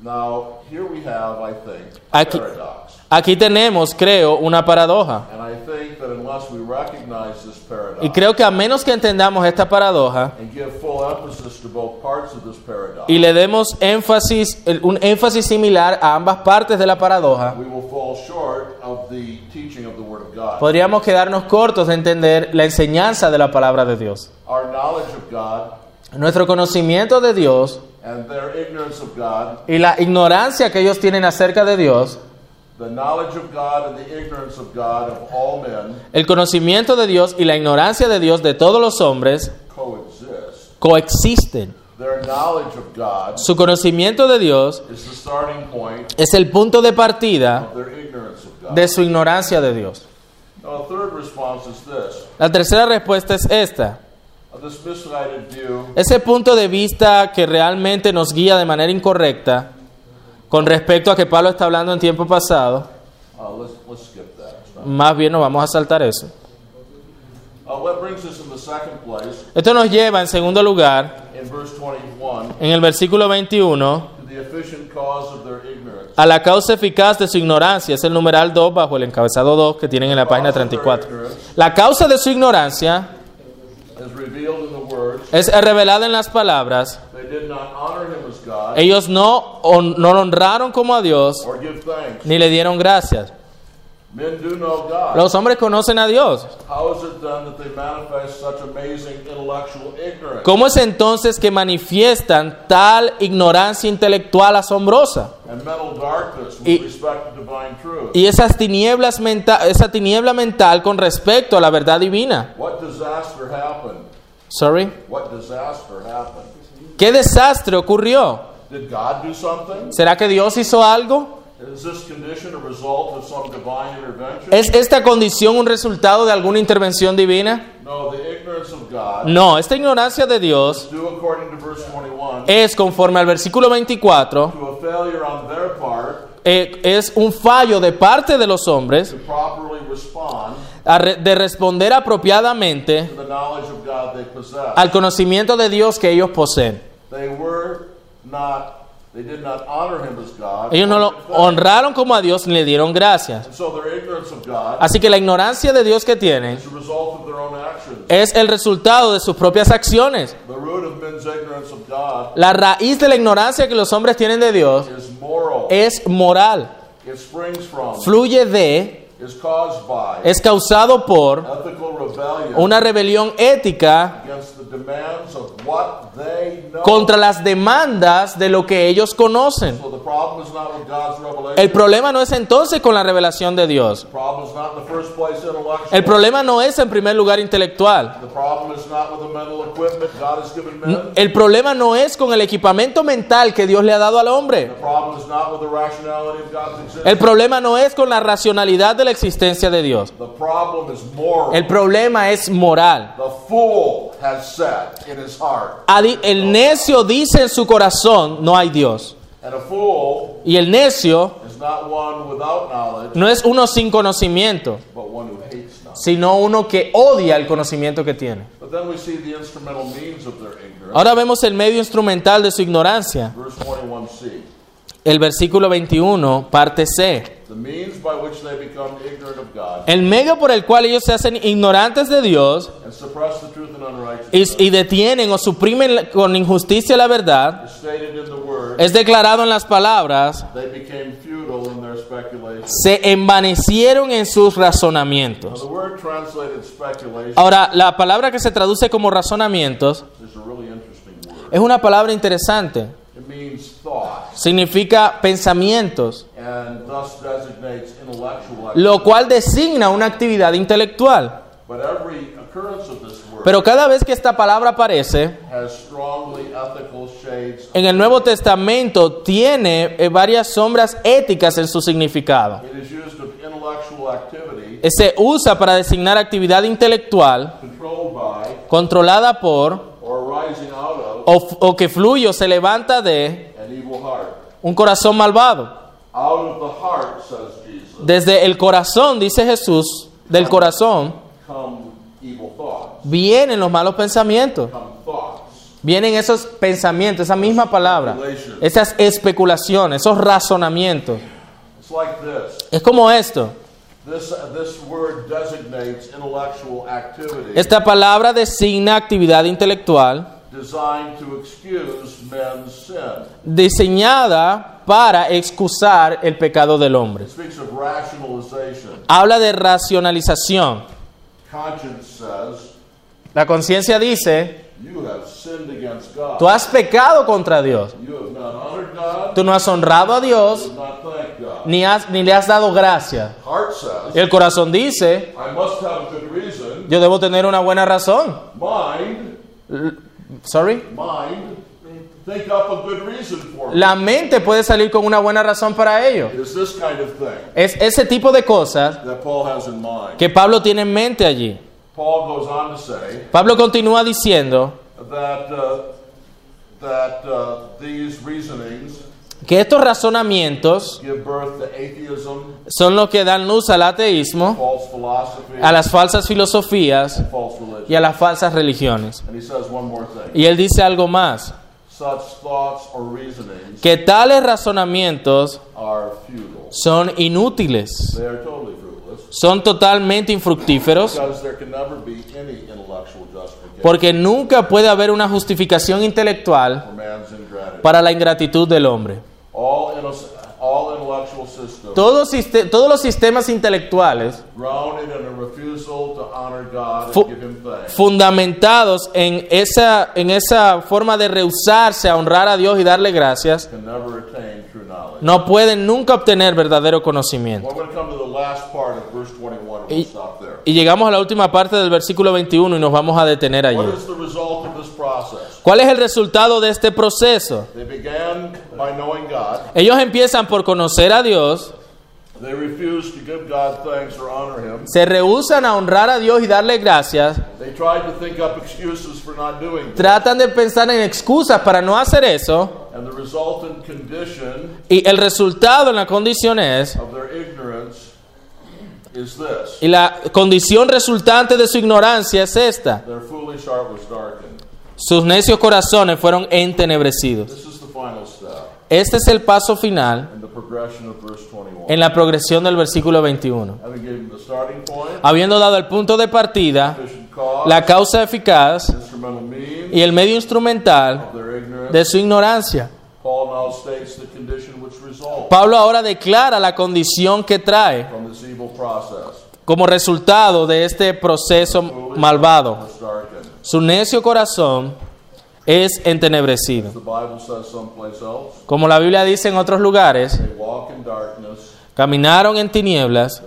Now, here we have, I think, Aquí, paradox. aquí tenemos, creo, una paradoja. And I think that unless we recognize this paradox Y creo que a menos que entendamos esta paradoja and give full emphasis to both parts of this paradox, y le demos énfasis, un énfasis similar a ambas partes de la paradoja, we will fall short of the teaching of the Word of God. podríamos quedarnos cortos de entender la enseñanza de la palabra de Dios. Our knowledge of God Nuestro conocimiento de Dios and their ignorance of God, y la ignorancia que ellos tienen acerca de Dios, the knowledge of God and the ignorance of God of all men el conocimiento de Dios y la ignorancia de Dios de todos los hombres coexist. coexisten. Their knowledge of God Su conocimiento de Dios is the starting point es el punto de partida of their ignorance of God. de su ignorancia de Dios. Now, third response is this. La tercera respuesta es esta. Ese punto de vista que realmente nos guía de manera incorrecta con respecto a que Pablo está hablando en tiempo pasado, not- más bien nos vamos a saltar eso. Place, Esto nos lleva en segundo lugar, in verse 21, en el versículo 21, to the efficient cause of their ignorance. a la causa eficaz de su ignorancia. Es el numeral 2 bajo el encabezado 2 que tienen en la página 34. La causa de su ignorancia As revealed in the words, es revelada en las palabras. Ellos no, hon- no lo honraron como a Dios ni le dieron gracias. Los hombres conocen a Dios. ¿Cómo es entonces que manifiestan tal ignorancia intelectual asombrosa? Y-? Y esas tinieblas menta- esa tiniebla mental con respecto a la verdad divina. Sorry. What disaster happened? ¿Qué desastre ocurrió? Did God do something? ¿Será que Dios hizo algo? Is this condition a result of some divine intervention? ¿Es esta condición un resultado de alguna intervención divina? No, the ignorance of God, No, esta ignorancia de Dios due according to verse 21, es conforme al versículo 24, to a failure on their part eh, es un fallo de parte de los hombres to properly respond re- de responder apropiadamente to the knowledge of. Al conocimiento de Dios que ellos poseen. They were not, they did not honor him as God. Ellos no lo honraron como a Dios ni le dieron gracias. And so their ignorance of God Así que la ignorancia de Dios que tienen es el resultado de sus propias acciones. The root of men's ignorance of God La raíz de la ignorancia que los hombres tienen de Dios is moral. es moral, It springs from, fluye de, es causado por ethical rebellion una rebelión ética contra las demandas de lo que ellos conocen. El problema no es entonces con la revelación de Dios. El problema no es en primer lugar intelectual. El problema no es con el equipamiento mental que Dios le ha dado al hombre. El problema no es con la racionalidad de la existencia de Dios. El problema es moral. In his heart. Adi- El necio dice en su corazón, no hay Dios. And a fool Y el necio is not one without knowledge, no es uno sin conocimiento, but one who hates knowledge. sino uno que odia el conocimiento que tiene. But then we see the instrumental means of their ignorance. Ahora vemos el medio instrumental de su ignorancia. Verse 21c. El versículo 21, parte C. The means by which they become ignorant of God El medio por el cual ellos se hacen ignorantes de Dios and suppress the truth and unrighteousness y, y detienen o suprimen con injusticia la verdad, es declarado en las palabras, They became futile in their speculation. se envanecieron en sus razonamientos. Ahora, la palabra que se traduce como razonamientos es una palabra interesante. It means thought Significa pensamientos, and thus designates intellectual activity. lo cual designa una actividad intelectual. But every occurrence of this word Pero cada vez que esta palabra aparece has strongly ethical shades. en el Nuevo Testamento, tiene eh, varias sombras éticas en su significado. Activity se usa para designar actividad intelectual controlada por or arising out of o, o que fluye o se levanta de un corazón malvado. Desde el corazón, dice Jesús, del corazón vienen los malos pensamientos. Vienen esos pensamientos, esa misma palabra, esas especulaciones, esos razonamientos. Es como esto. Activity Esta palabra designa actividad intelectual designed to excuse men's sin. diseñada para excusar el pecado del hombre. It speaks of rationalization. Habla de racionalización. Conscience says, La conciencia dice, You have sinned against God. tú has pecado contra Dios. You have not honored God. Tú no has honrado a Dios have not thanked God. ni, has- ni le has dado gracia. Heart says, Y el corazón dice, I must have a good reason. yo debo tener una buena razón. Sorry. mind, think up a good reason for. La mente puede salir con una buena razón para ello. This kind of thing Es ese tipo de cosas that Paul has in mind. que Pablo tiene en mente allí. Paul goes on to say Pablo continúa diciendo that, uh, that uh, these reasonings que estos razonamientos son los que dan luz al ateísmo, a las falsas filosofías y a las falsas religiones. Y él dice algo más, que tales razonamientos son inútiles, son totalmente infructíferos, because there can never be any intellectual justification porque nunca puede haber una justificación intelectual para la ingratitud del hombre. All, all intellectual systems Todos, siste- todos los sistemas intelectuales grounded in a refusal to honor God and Fu- give Him thanks fundamentados en esa, en esa forma de rehusarse a honrar a Dios y darle gracias, can never attain true knowledge. no pueden nunca obtener verdadero conocimiento. Well, I'm going to come to the last part of verse 21 and we'll Y, y llegamos a la última parte del versículo 21 y nos vamos a detener allí. ¿Cuál es el resultado de este proceso? They began by knowing God. Ellos empiezan por conocer a Dios, They refused to give God thanks or honor Him. se rehusan a honrar a Dios y darle gracias, They tried to think up excuses for not doing it. tratan de pensar en excusas para no hacer eso And the resultant condition y el resultado en la condición es, of their ignorance is this. y la condición resultante de su ignorancia es esta. Sus necios corazones fueron entenebrecidos. Este es el paso final in the progression of verse 21. en la progresión del versículo 21. Having given the starting point, Habiendo dado el punto de partida, la causa eficaz y el medio instrumental de su ignorancia. Paul now states the condition which results Pablo ahora declara la condición que trae como resultado de este proceso malvado. Su necio corazón es entenebrecido. Como la Biblia dice en otros lugares, caminaron en tinieblas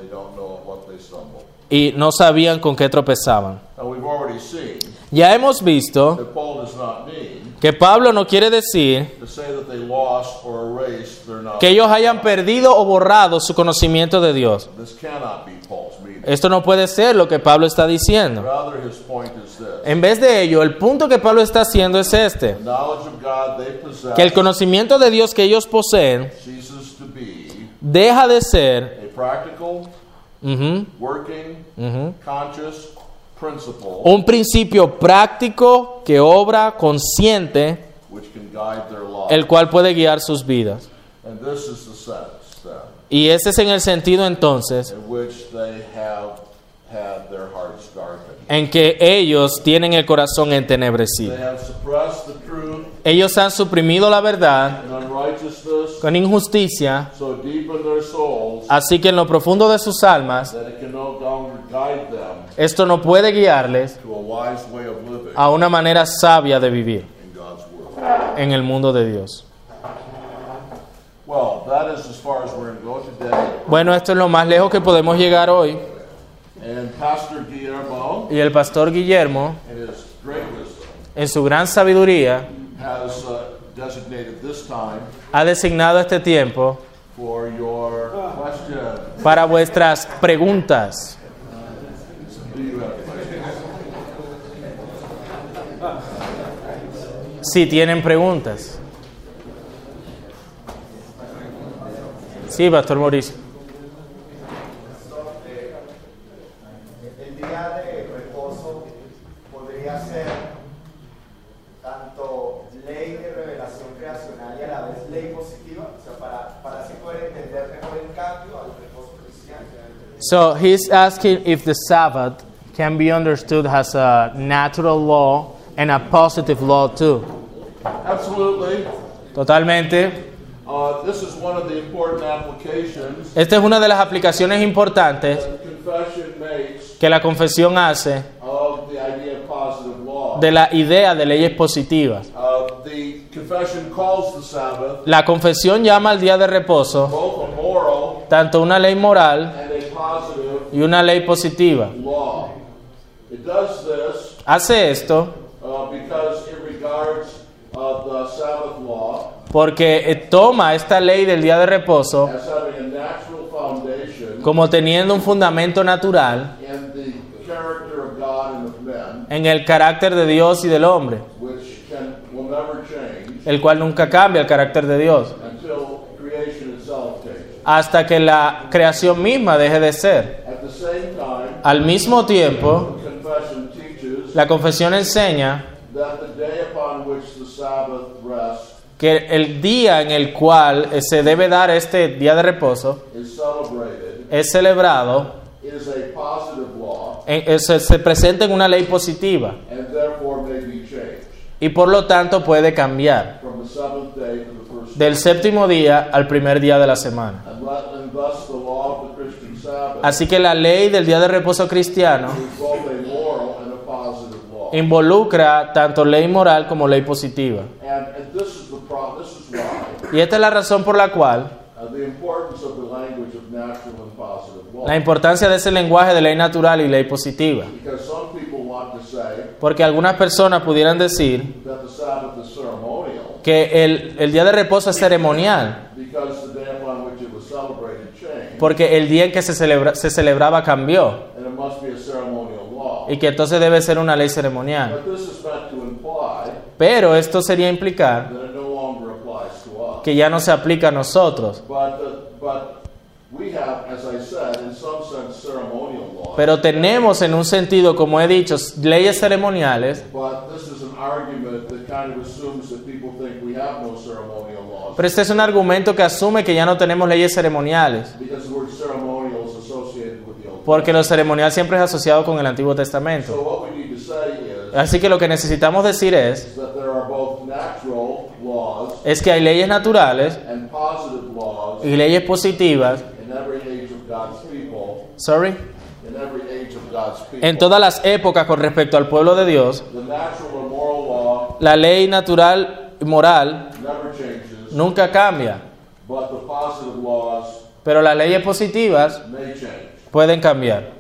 y no sabían con qué tropezaban. Ya hemos visto que Pablo no quiere decir que ellos hayan perdido o borrado su conocimiento de Dios. Esto no puede ser lo que Pablo está diciendo. En vez de ello, el punto que Pablo está haciendo es este. Que el conocimiento de Dios que ellos poseen deja de ser un principio práctico que obra consciente, el cual puede guiar sus vidas. Y ese es en el sentido entonces en que ellos tienen el corazón entenebrecido. Ellos han suprimido la verdad con injusticia, así que en lo profundo de sus almas, esto no puede guiarles to a wise way of living a una manera sabia de vivir in God's world. en el mundo de Dios. Well, that is as far as we're going to go today. Bueno, esto es lo más lejos que podemos llegar hoy. And Pastor Guillermo, Y el pastor Guillermo, en su gran sabiduría, uh, ha designado este tiempo para vuestras preguntas. Si tienen preguntas. Sí, Pastor Mauricio. El día de reposo podría ser tanto ley de revelación creacional y a la vez ley positiva, o sea, para, para así poder entender mejor el cambio al reposo cristiano. So he's asking if the Sabbath can be understood as a natural law and a positive law too. Absolutely. Totalmente. Uh, this is one of the important applications Esta es una de las aplicaciones importantes que la confesión hace de la idea de leyes positivas. Uh, the confession calls the Sabbath La confesión llama al día de reposo tanto una ley moral y una ley positiva. Hace esto uh, because it regards uh, the Sabbath law porque eh, toma esta ley del día de reposo como teniendo un fundamento natural en el carácter de Dios y del hombre, el cual nunca cambia el carácter de Dios, hasta que la creación misma deje de ser. Al mismo tiempo, la confesión enseña that the day upon which the Sabbath rests que el día en el cual eh, se debe dar este día de reposo es celebrado, is a positive law en- eh, se, se presenta en una ley positiva y por lo tanto puede cambiar from the seventh day to the first del séptimo día al primer día de la semana. Así que la ley del día de reposo cristiano involucra tanto ley moral como ley positiva. Y esta es la razón por la cual uh, la importancia de ese lenguaje de ley natural y ley positiva. Because some people want to say Porque algunas personas pudieran decir que el, el día de reposo es ceremonial, because the day upon which it was celebrated changed, porque el día en que se, celebra- se celebraba cambió and it must be a ceremonial law. y que entonces debe ser una ley ceremonial. Pero esto sería implicar that it no longer applies to us. Que ya no se aplica a nosotros. Pero tenemos en un sentido, como he dicho, leyes ceremoniales, pero este es un argumento que asume que ya no tenemos leyes ceremoniales, porque lo ceremonial siempre es asociado con el Antiguo So Testamento. what we need to say is Así que lo que necesitamos decir es, that there are both natural laws es que hay leyes naturales y leyes positivas, sorry, en todas las épocas con respecto al pueblo de Dios, la ley natural y moral nunca cambia, pero las leyes positivas pueden cambiar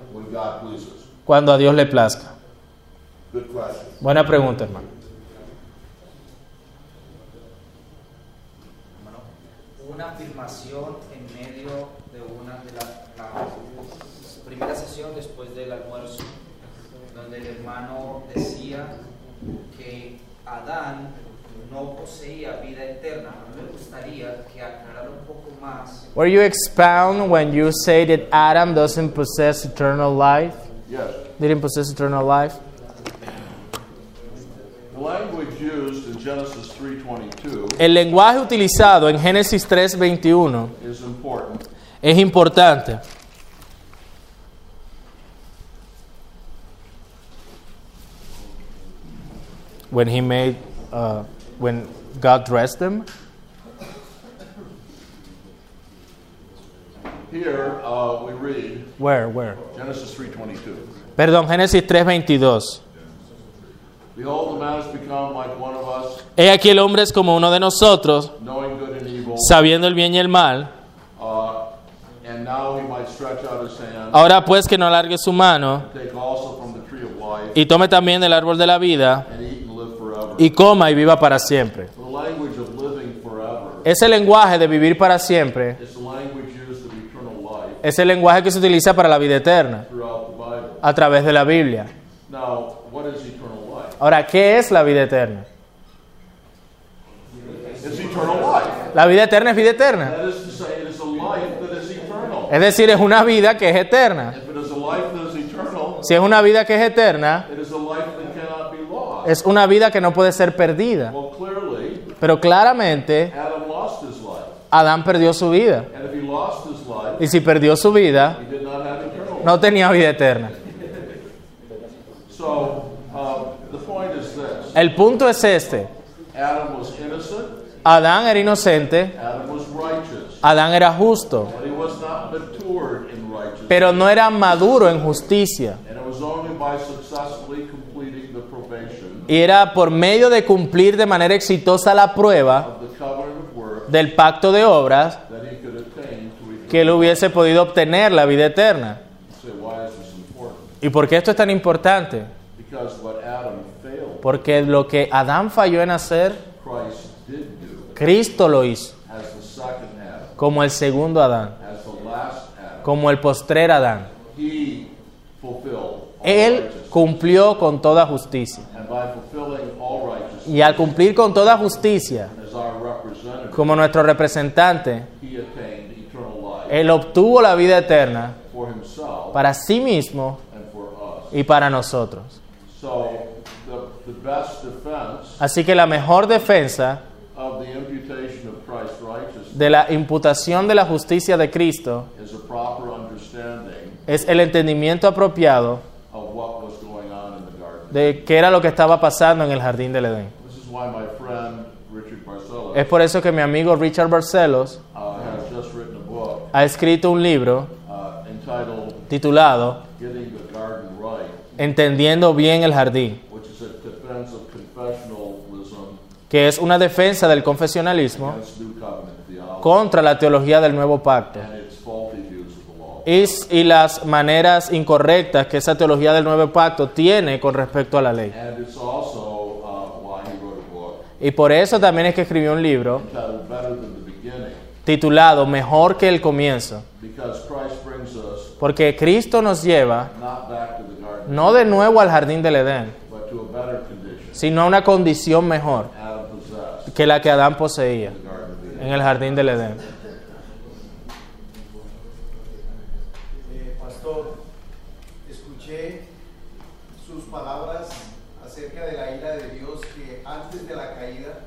cuando a Dios le plazca. Buena pregunta. Hermano, una afirmación en medio de una de la, la primera sesión después del almuerzo, donde el hermano decía que Adán no poseía vida eterna. A mí me gustaría que aclarara un poco más Where you expound when you say that Adam doesn't possess eternal life, Yes. didn't possess eternal life. The language used in Genesis 3:22 El lenguaje utilizado en Génesis 3:21 is important. es importante. When he made, uh, when God dressed them, Here uh, we read where, where? Genesis 3:22. Perdón, Génesis 3:22. He aquí el hombre es como uno de nosotros, sabiendo el bien y el mal. Uh, and now he might stretch out his hand, Ahora pues que no alargue su mano y tome también del árbol de la vida y coma y viva para siempre. Ese lenguaje de vivir para siempre es el lenguaje que se utiliza para la vida eterna throughout the Bible. a través de la Biblia. Ahora, ¿qué es la vida eterna? La vida eterna es vida eterna. Es decir, es una vida que es eterna. Si es una vida que es eterna, es una vida que no puede ser perdida. Pero claramente. Adán perdió su vida. Y si perdió su vida, no tenía vida eterna. So, um, the point is this El punto es este. Adam was innocent, Adán era inocente, Adam was righteous, Adán era justo, but he was not matured in righteousness. pero no era maduro en justicia. Y era por medio de cumplir de manera exitosa la prueba del pacto de obras que él hubiese podido obtener la vida eterna. ¿Y por qué esto es tan importante? Porque lo que Adán falló en hacer, Cristo lo hizo, como el segundo Adán, como el postrer Adán. Él cumplió con toda justicia. Y al cumplir con toda justicia, como nuestro representante, Él obtuvo la vida eterna para sí mismo y para nosotros. So the, the best defense Así que la mejor defensa de la imputación de la justicia de Cristo es el entendimiento apropiado de qué era lo que estaba pasando en el jardín del Edén. Es por eso que mi amigo Richard Barcelos uh, ha escrito un libro uh, titulado Entendiendo bien el jardín, which is a defense of confessionalism que es una defensa del confesionalismo contra la teología del nuevo pacto. Y, y las maneras incorrectas que esa teología del nuevo pacto tiene con respecto a la ley. Uh, Y por eso también es que escribió un libro entitled Better Than the Beginning, titulado Mejor que el comienzo, porque Cristo nos lleva no de nuevo al jardín del Edén, sino a una condición mejor que la que Adán poseía en el jardín del Edén. Eh, pastor, escuché sus palabras acerca de la ira de Dios que antes de la caída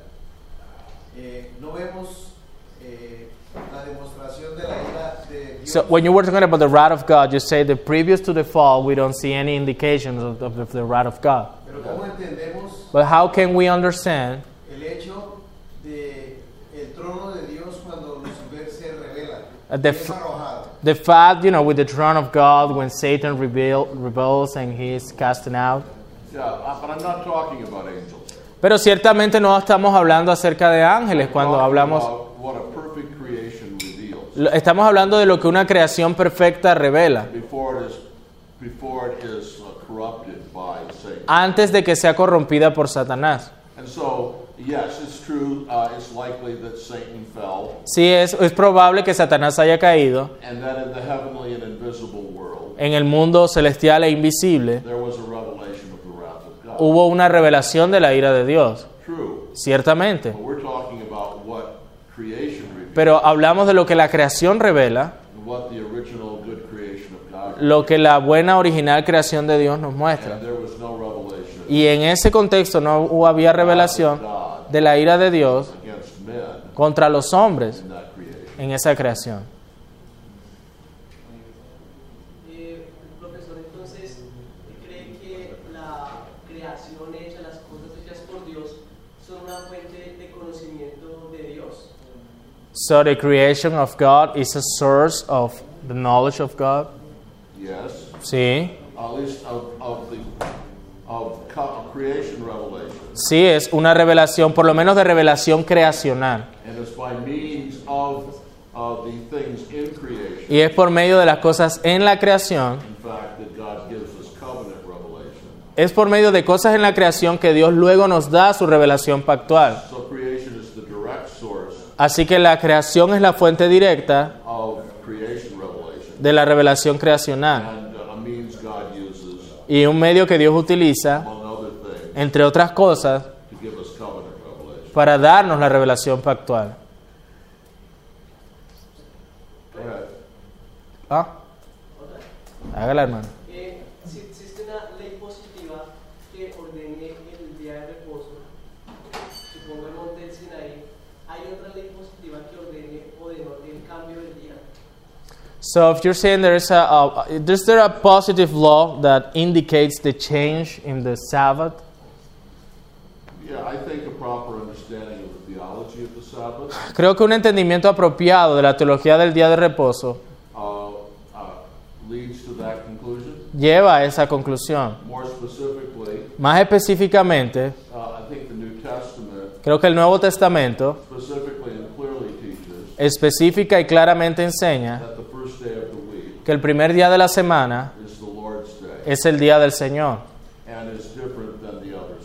eh, no vemos eh, la demostración de la ira de Dios. So when you were talking about the wrath of God, you say that previous to the fall, we don't see any indications of, of, of the wrath of God. Pero ¿cómo entendemos But how can we understand el hecho de el trono de Dios cuando Lucifer se revela Uh, the y es f- the fact, you know, with the throne of God, when Satan rebel, rebels and he is casting out? Yeah, uh, but I'm not talking about angels. Pero ciertamente no estamos hablando acerca de ángeles cuando hablamos. about what a perfect creation reveals Lo- Estamos hablando de lo que una creación perfecta revela. before it is before it is uh, corrupted by Satan. Antes de que sea corrompida por Satanás. And so, yes, it's true. Uh, it's likely that Satan fell, Sí, es, es probable que Satanás haya caído and that in the heavenly and invisible world en el mundo celestial e invisible. there was a revelation of the wrath of God. Hubo una revelación de la ira de Dios. True, Ciertamente. Pero hablamos de lo que la creación revela, lo que la buena original creación de Dios nos muestra. Y en ese contexto no había revelación de la ira de Dios against men contra los hombres in that creation. en esa creación. Eh, profesor, entonces, ¿cree que la creación hecha, las cosas hechas por Dios, son una fuente de conocimiento de Dios? So the creation of God is a source of the knowledge of God. Yes, Sí, at least of, of the of co- of creation revelation, sí es una revelación, por lo menos de revelación creacional. Y es por medio de las cosas en la creación, es por medio de cosas en la creación que Dios luego nos da su revelación pactual. So creation is the direct source Así que la creación es la fuente directa of creation revelation, de la revelación creacional and uh, a means God uses y un medio que Dios utiliza, entre otras cosas, para darnos la revelación pactual. ¿Ah? Hágala, hermano. Eh, si existe una ley positiva que ordene el día de reposo, supongo el monte del Sinaí, ¿hay otra ley positiva que ordene o denote el cambio del día? So if you're saying there is a, a is there a positive law that indicates the change in the Sabbath? Yeah, I think a proper understanding of the theology of the Sabbath Creo que un entendimiento apropiado de la teología del día de reposo uh, uh, leads to that conclusion. lleva a esa conclusión. More specifically, Más específicamente, uh, I think the New Testament creo que el Nuevo Testamento specifically and clearly teaches específica y claramente enseña that the first day of the week que el primer día de la semana es el día del Señor.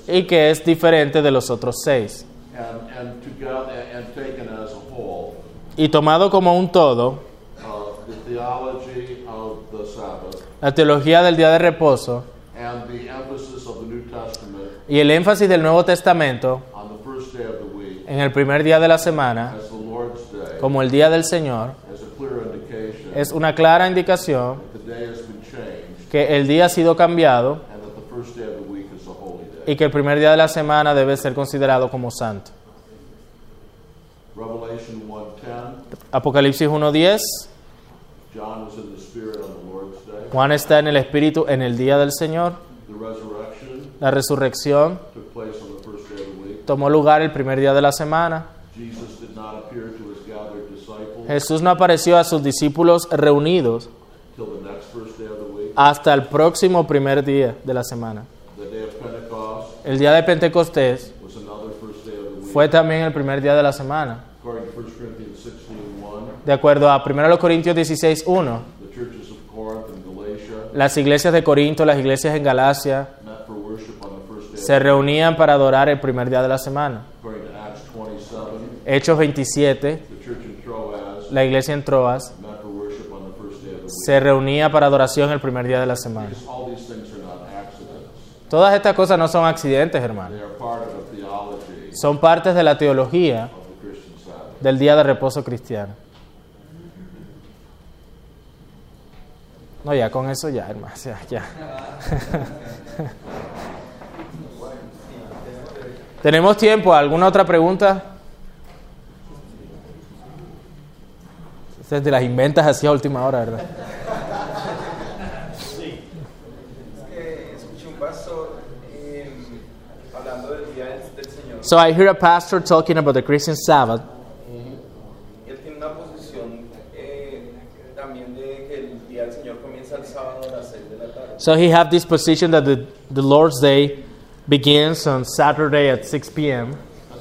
Y que es diferente de los otros seis. Y tomado como un todo, uh, the theology of the Sabbath la teología del día de reposo and the emphasis of the New Testament y el énfasis del Nuevo Testamento on the first day of the week en el primer día de la semana como el día del Señor is a clear indication es una clara indicación que el día ha sido cambiado y que el primer día de la semana debe ser considerado como santo. Revelation 1:10, Apocalipsis 1.10, John was in the Spirit on the Lord's day. Juan está en el Espíritu en el día del Señor, la resurrección tomó lugar el primer día de la semana, Jesus did not appear to his gathered disciples Jesús no apareció a sus discípulos reunidos hasta el próximo primer día de la semana. El día de Pentecostés fue también el primer día de la semana. According to 1 Corinthians 16:1, De acuerdo a 1 Corintios 16.1, the churches of Corinth and Galatia las iglesias de Corinto, las iglesias en Galacia, se reunían para adorar el primer día de la semana. According to Acts 27, Hechos 27, the church in Troas la iglesia en Troas se reunía para adoración el primer día de la semana. Todas estas cosas no son accidentes, hermano. Son partes de la teología del día de reposo cristiano. No, ya con eso ya, hermano. Ya. ¿Tenemos tiempo? ¿Alguna otra pregunta? Las inventas así a última hora, ¿verdad? que escuché un pastor eh, hablando del día del, Señor. So I hear a pastor talking about the Christian Sabbath. Él tiene una posición eh, también de que el día del Señor comienza el sábado a las 6 de la tarde. So he have this position that the, the Lord's Day begins on Saturday at 6 p.m.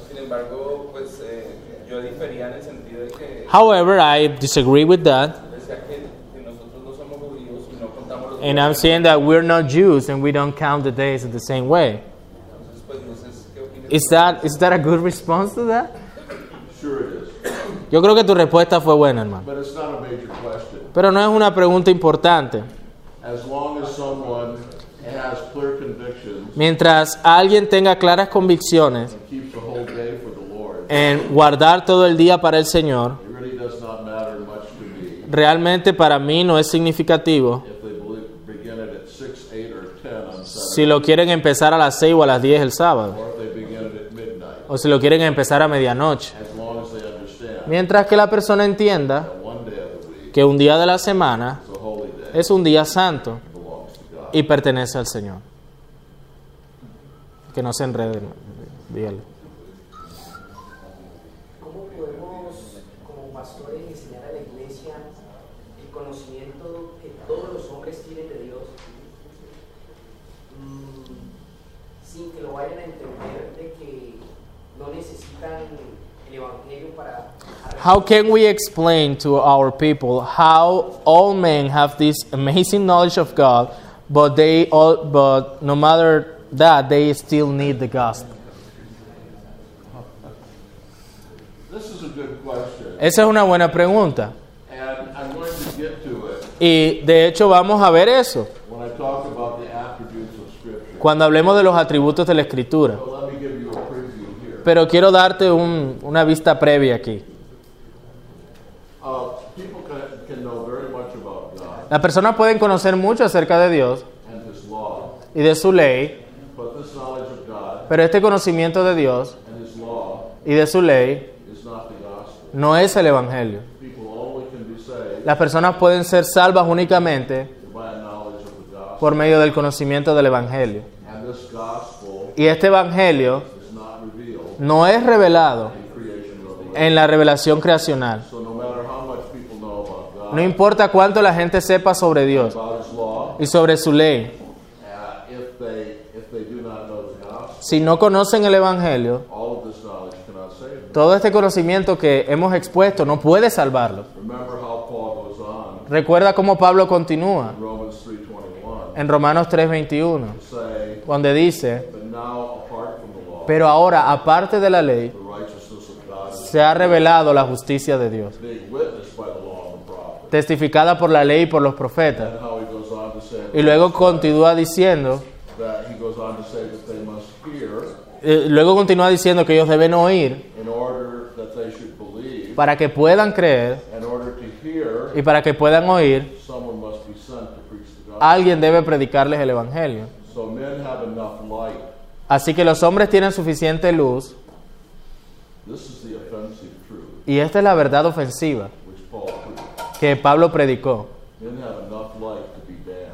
Sin embargo, pues eh, yo difería en el sentido de que However, I disagree with that. decía que, que nosotros no somos judíos y no contamos los And I'm saying that we're not Jews and we don't count the days in the same way. Entonces, pues no sé qué opinas. Is that, is that a good response to that? Sure it is. Yo creo que tu respuesta fue buena, hermano. But it's not a major question. Pero no es una pregunta importante. As long as someone has clear convictions Mientras alguien tenga claras convicciones and keeps the whole day for the Lord, en guardar todo el día para el Señor, realmente para mí no es significativo if they believe, begin it at 6, 8, or 10 on Saturday, si lo quieren empezar a las 6 o a las 10 el sábado, o si lo quieren empezar a medianoche. Mientras que la persona entienda que un día de la semana es un día santo y pertenece al Señor. Que no se enreden, dígale. ¿Cómo podemos, como pastores, enseñar a la iglesia el conocimiento que todos los hombres tienen de Dios mm, sin que lo vayan a entender de que no necesitan el Evangelio para... How can we explain to our people how all men have this amazing knowledge of God, but they all, but no matter that, they still need the gospel? This is a good question, Esa es una buena pregunta. and I'm going to get to it Y de hecho vamos a ver eso when I talk about the attributes scripture. cuando hablemos de los atributos de la escritura. But let me give you a preview here. Pero quiero darte un- una vista previa aquí. Uh, people can, can know very much about God Las personas pueden conocer mucho acerca de Dios y de su ley, pero este conocimiento de Dios y de su ley no es el Evangelio. Las personas pueden ser salvas únicamente por medio del conocimiento del Evangelio. Y este Evangelio no es revelado en la revelación creacional. So no matter how much people know about God, No importa cuánto la gente sepa sobre Dios y sobre su ley, uh, si no conocen el Evangelio, todo este conocimiento que hemos expuesto no puede on Recuerda cómo Pablo continúa in Romans 3:21 en Romanos 3:21, to say, donde dice, "But now apart from the law, pero ahora, aparte de la ley, se ha revelado la justicia de Dios, testificada por la ley y por los profetas. Y luego continúa diciendo, eh, luego continúa diciendo que ellos deben oír para que puedan creer y para que puedan oír, alguien debe predicarles el Evangelio. Así que los hombres tienen suficiente luz y esta es la verdad ofensiva. Que Pablo predicó.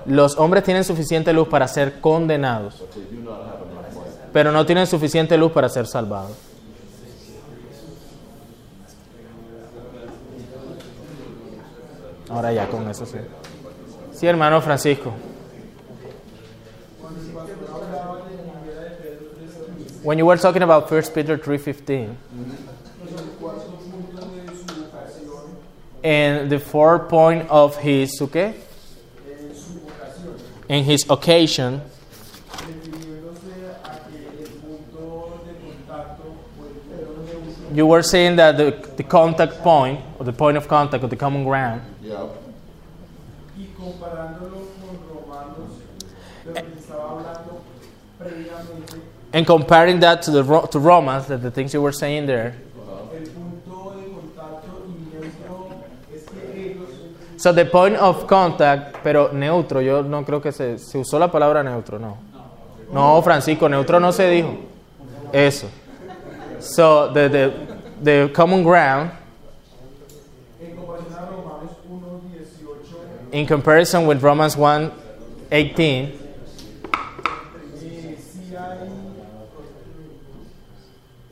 Los hombres tienen suficiente luz para ser condenados, pero no tienen suficiente luz para ser salvados. Ahora ya con eso sí. Sí, hermano Francisco. When you were talking about 1 Peter 3:15 and the fourth point of his okay, in his occasion You were saying that the, the contact point, or the point of contact, or the common ground, Yeah. and comparing that to the to Romans, that the things you were saying there. So the point of contact, pero neutro, yo no creo que se, se usó la palabra neutro, no. No, Francisco, neutro no se dijo. Eso. So the, the, the common ground, en comparación a Romanos 1.18 in comparison with Romans 1 18, eh, sí hay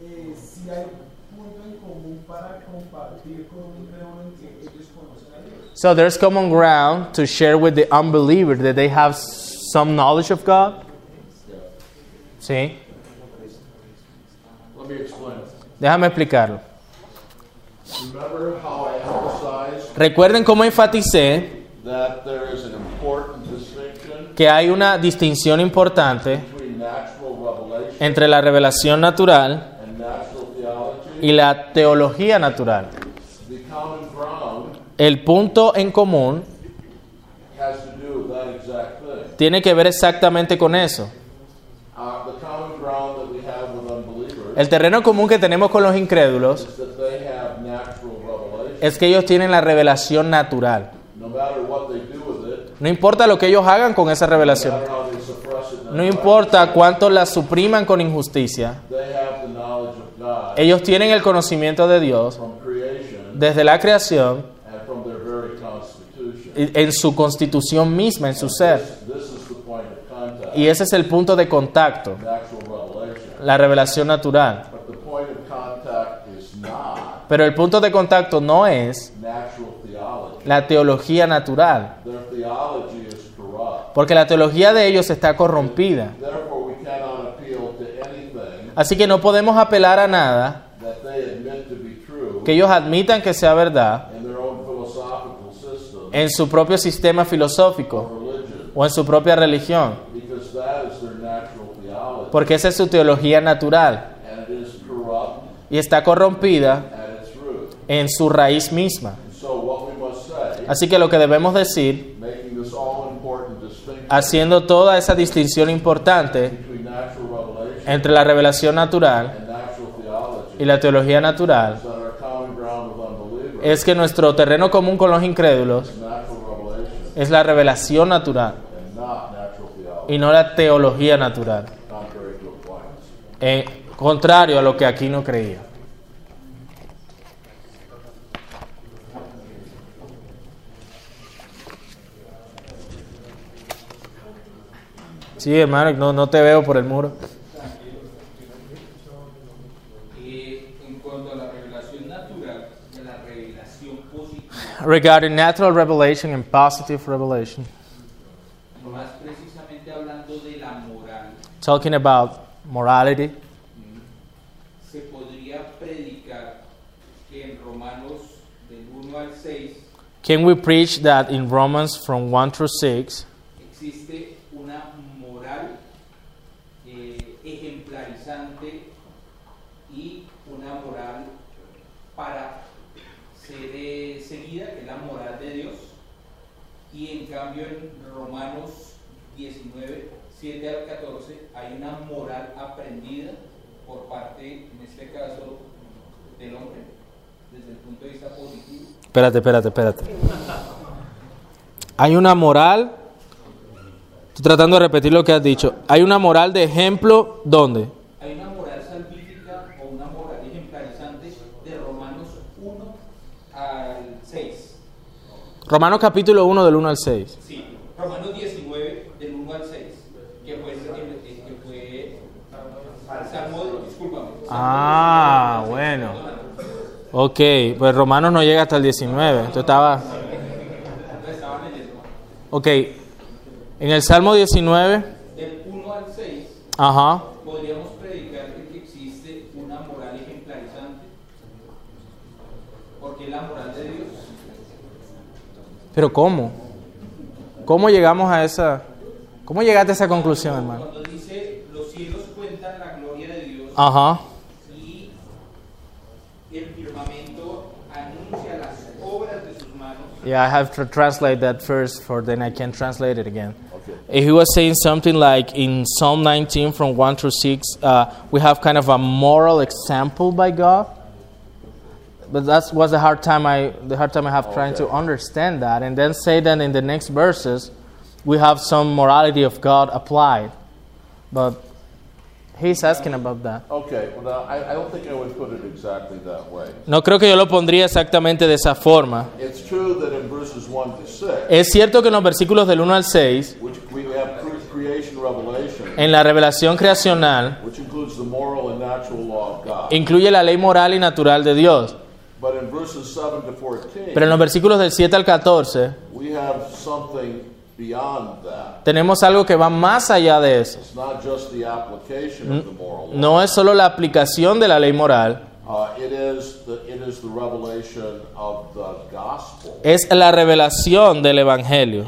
eh, sí hay punto en común para compartir con un creador en que ellos conocen a Dios. So there's common ground to share with the unbeliever that they have some knowledge of God. Sí. Let me explain. Déjame explicarlo. Remember how I emphasized Recuerden cómo enfaticé that there is an important distinction que hay una distinción importante between natural revelation entre la revelación natural and natural theology. y la teología natural. The common ground El punto en común tiene que ver exactamente con eso. Uh, El terreno común que tenemos con los incrédulos es que ellos tienen la revelación natural. No importa lo que ellos hagan con esa revelación. No importa cuánto la supriman con injusticia. they have the knowledge of God Ellos tienen el conocimiento de Dios desde la creación and from their very constitution. y en su constitución misma, en su ser. Y ese es el punto de contacto, la revelación natural. Pero el punto de contacto no es la teología natural, porque la teología de ellos está corrompida. Así que no podemos apelar a nada que ellos admitan que sea verdad in their own philosophical system en su propio sistema filosófico o en su propia religión, porque esa es su teología natural y está corrompida en su raíz misma. Así que lo que debemos decir, haciendo toda esa distinción importante entre la revelación natural y la teología natural is that our common ground with unbelievers es que nuestro terreno común con los incrédulos es la revelación natural y no la teología natural, eh, contrario a lo que aquí no creía. Sí, hermano, no, no te veo por el muro. Eh, en cuanto a la revelación natural y a la revelación positiva, Regarding natural revelation and positive revelation, más precisamente hablando de la moral, talking about morality, se podría predicar que en Romanos del 1 al 6 can we preach that in Romans from 1 through 6 existe una moral eh, ejemplarizante y una moral para ser eh, seguida, que es la moral de Dios, y en en Romanos 19, 7 al 14 hay una moral aprendida por parte, en este caso, del hombre, desde el punto de vista positivo. Espérate, espérate, espérate. Hay una moral. Estoy tratando de repetir lo que has dicho. Hay una moral de ejemplo, ¿dónde? Hay una moral salvífica o una moral ejemplarizante de Romanos 1 al 6. Romanos capítulo 1 del 1 al 6. Sí, Romanos 19 del 1 al 6, que fue, que fue Salmo, discúlpame. Salmo Ah, 19, bueno. Ok, pues Romanos no llega hasta el 19. Entonces estaba... Ok, en el Salmo 19, Del 1 al 6 ajá, podríamos predicar que existe una moral ejemplarizante, porque la moral de Dios. Pero ¿cómo? ¿Cómo llegamos a esa... ¿Cómo llegaste a esa conclusión, hermano? Cuando dice los cielos cuentan la gloria de Dios Ajá. y el firmamento anuncia las obras de sus manos. Yeah, I have to translate that first, for then I can translate it again. He was saying something like in Psalm 19 from 1 through 6, uh, we have kind of a moral example by God. But that was the hard time I the hard time I have trying to understand that, and then say that in the next verses, we have some morality of God applied. But he's asking about that. Okay, well, now, I, I don't think I would put it exactly that way. No creo que yo lo pondría exactamente de esa forma. It's true that in verses 1 to 6, Es cierto que en los versículos del 1 al 6 which we have cre- creation revelation, En la revelación creacional which includes the moral and natural law of God. incluye la ley moral y natural de Dios. But in verses 7 to 14, Pero en los versículos del 7 al 14 we have something beyond that. tenemos algo que va más allá de eso. No es solo la aplicación de la ley moral, Uh, es la revelación del Evangelio.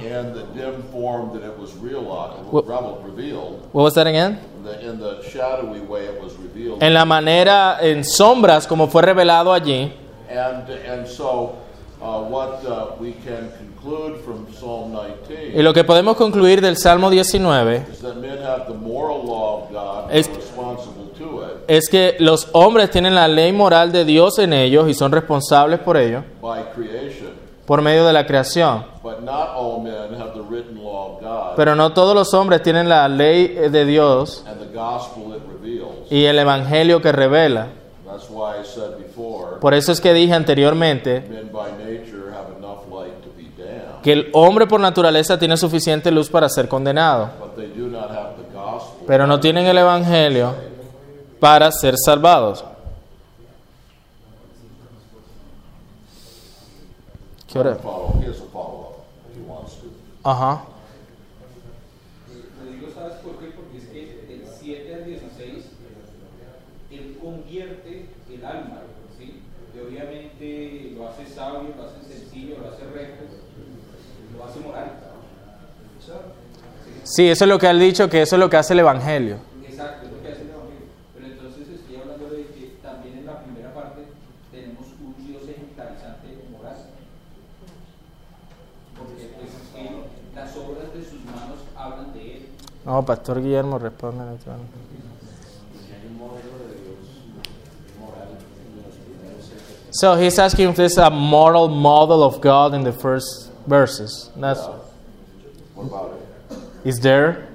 En la manera, en sombras, como fue revelado allí. And, and so, what we can conclude from Psalm Y 19 lo que podemos concluir del Salmo 19 is that men have the moral law of God and Es- es que los hombres tienen la ley moral de Dios en ellos y son responsables por ello, por medio de la creación. Pero no todos los hombres tienen la ley de Dios y el Evangelio que revela. Por eso es que dije anteriormente que el hombre por naturaleza tiene suficiente luz para ser condenado, pero no tienen el Evangelio para ser salvados. ¿Qué hora? Follow, here's a follow-up if he wants to. Ajá. Lo digo, ¿sabes por qué? Porque es que del 7 al 16, él convierte el alma, ¿sí? Y obviamente lo hace sabio, lo hace sencillo, lo hace recto, lo hace moral. Sí, eso es lo que han dicho, que eso es lo que hace el Evangelio. Exacto, es lo que hace el Evangelio. Pero entonces estoy hablando de que también en la primera parte tenemos un Dios ejemplarizante moral. Porque pues es que las obras de sus manos hablan No, Pastor Guillermo responde. So he's asking if there's a moral model of God in the first verses. That's What about it? is there?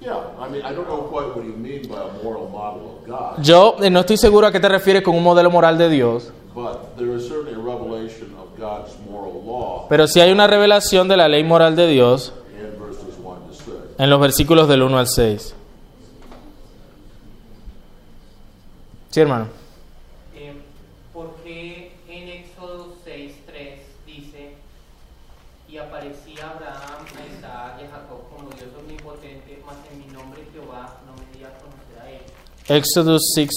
Yeah, I mean, I don't know quite what you mean by a moral model of God, Yo eh, no estoy seguro a qué te refieres con un modelo moral de Dios, but there is certainly a revelation of God's moral law pero sí hay una revelación de la ley moral de Dios in verses 1 to 6. en los versículos del 1 al 6. Sí, hermano. Habla con Abraham,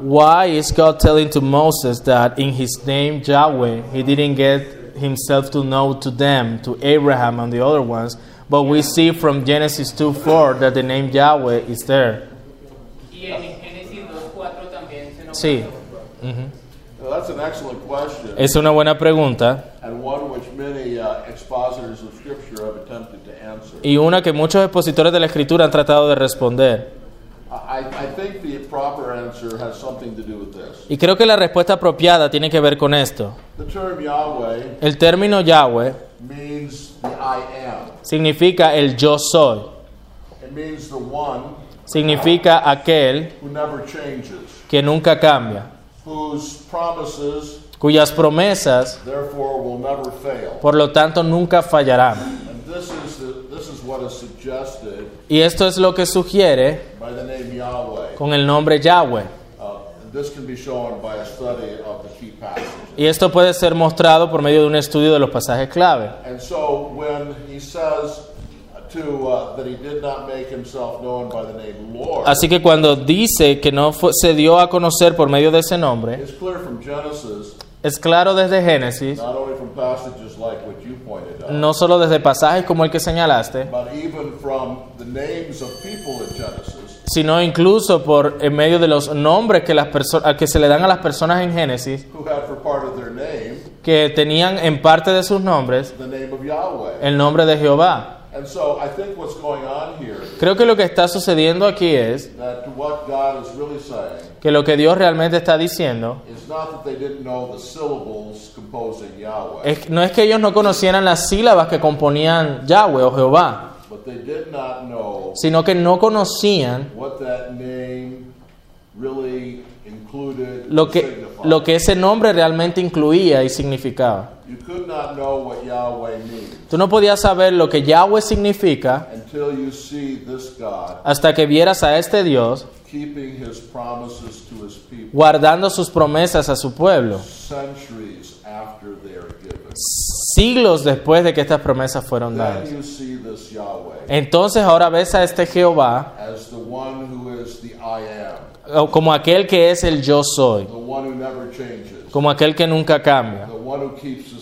Why is God telling to Moses that in his name Yahweh he didn't get himself to know to them, to Abraham and the other ones, but we see from Genesis 2:4 that the name Yahweh is there. y en Génesis 2.4 también se nombra Sí. Now, that's an excellent question, Es una buena pregunta and one which many uh, expositors of Scripture have attempted to answer. y una que muchos expositores de la escritura han tratado de responder. I, I think the proper answer has something to do with this. Y creo que la respuesta apropiada tiene que ver con esto. The term Yahweh El término Yahweh means the I am. significa el yo soy, It means the one significa aquel who never changes, que nunca cambia, whose promises, cuyas promesas therefore, will never fail. por lo tanto nunca fallarán. And this is, the, this is what is suggested Y esto es lo que sugiere by the name Yahweh. con el nombre Yahweh. Uh, and this can be shown by a study of the key passages. Y esto puede ser mostrado por medio de un estudio de los pasajes clave. And so when he says Así que cuando dice que no fue- se dio a conocer por medio de ese nombre, es claro desde Génesis, no solo desde pasajes como el que señalaste, sino incluso por en medio de los nombres que, las que se le dan a las personas en Génesis, que tenían en parte de sus nombres el nombre de Jehová. And so I think what's going on here, Creo que lo que está sucediendo aquí es que lo que Dios realmente está diciendo es- no es que ellos no conocieran las sílabas que componían Yahweh o Jehová, sino que no conocían lo que, lo que ese nombre realmente incluía y significaba. You could not know what Yahweh means Tú no podías saber lo que Yahweh significa until you see this God hasta que vieras a este Dios keeping his promises to his people guardando sus promesas a su pueblo, centuries after they are given. siglos después de que estas promesas fueron dadas. Then you see this Yahweh Entonces ahora ves a este Jehová as the one who is the I am, como aquel que es el yo soy, the one who never changes, como aquel que nunca cambia, the one who keeps his promises.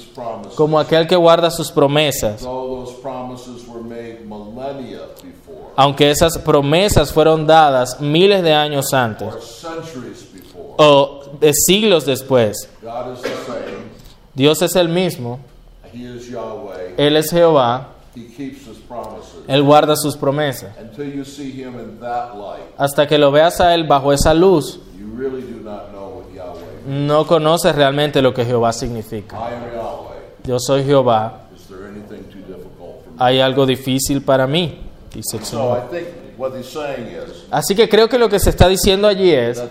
Como aquel que guarda sus promesas, aunque esas promesas fueron dadas miles de años antes o de siglos después. Dios es el mismo. Él es Jehová. Él guarda sus promesas. Hasta que lo veas a Él bajo esa luz, no conoces realmente lo que Jehová significa. Yo soy Jehová, hay algo difícil para mí, dice el Señor. Así que creo que lo que se está diciendo allí es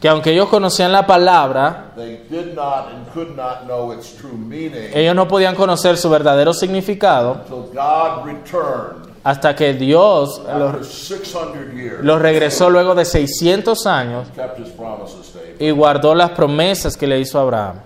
que aunque ellos conocían la palabra, they did not and could not know its true meaning ellos no podían conocer su verdadero significado hasta que Dios los, 600 years, los regresó luego de 600 años y guardó las promesas que le hizo a Abraham.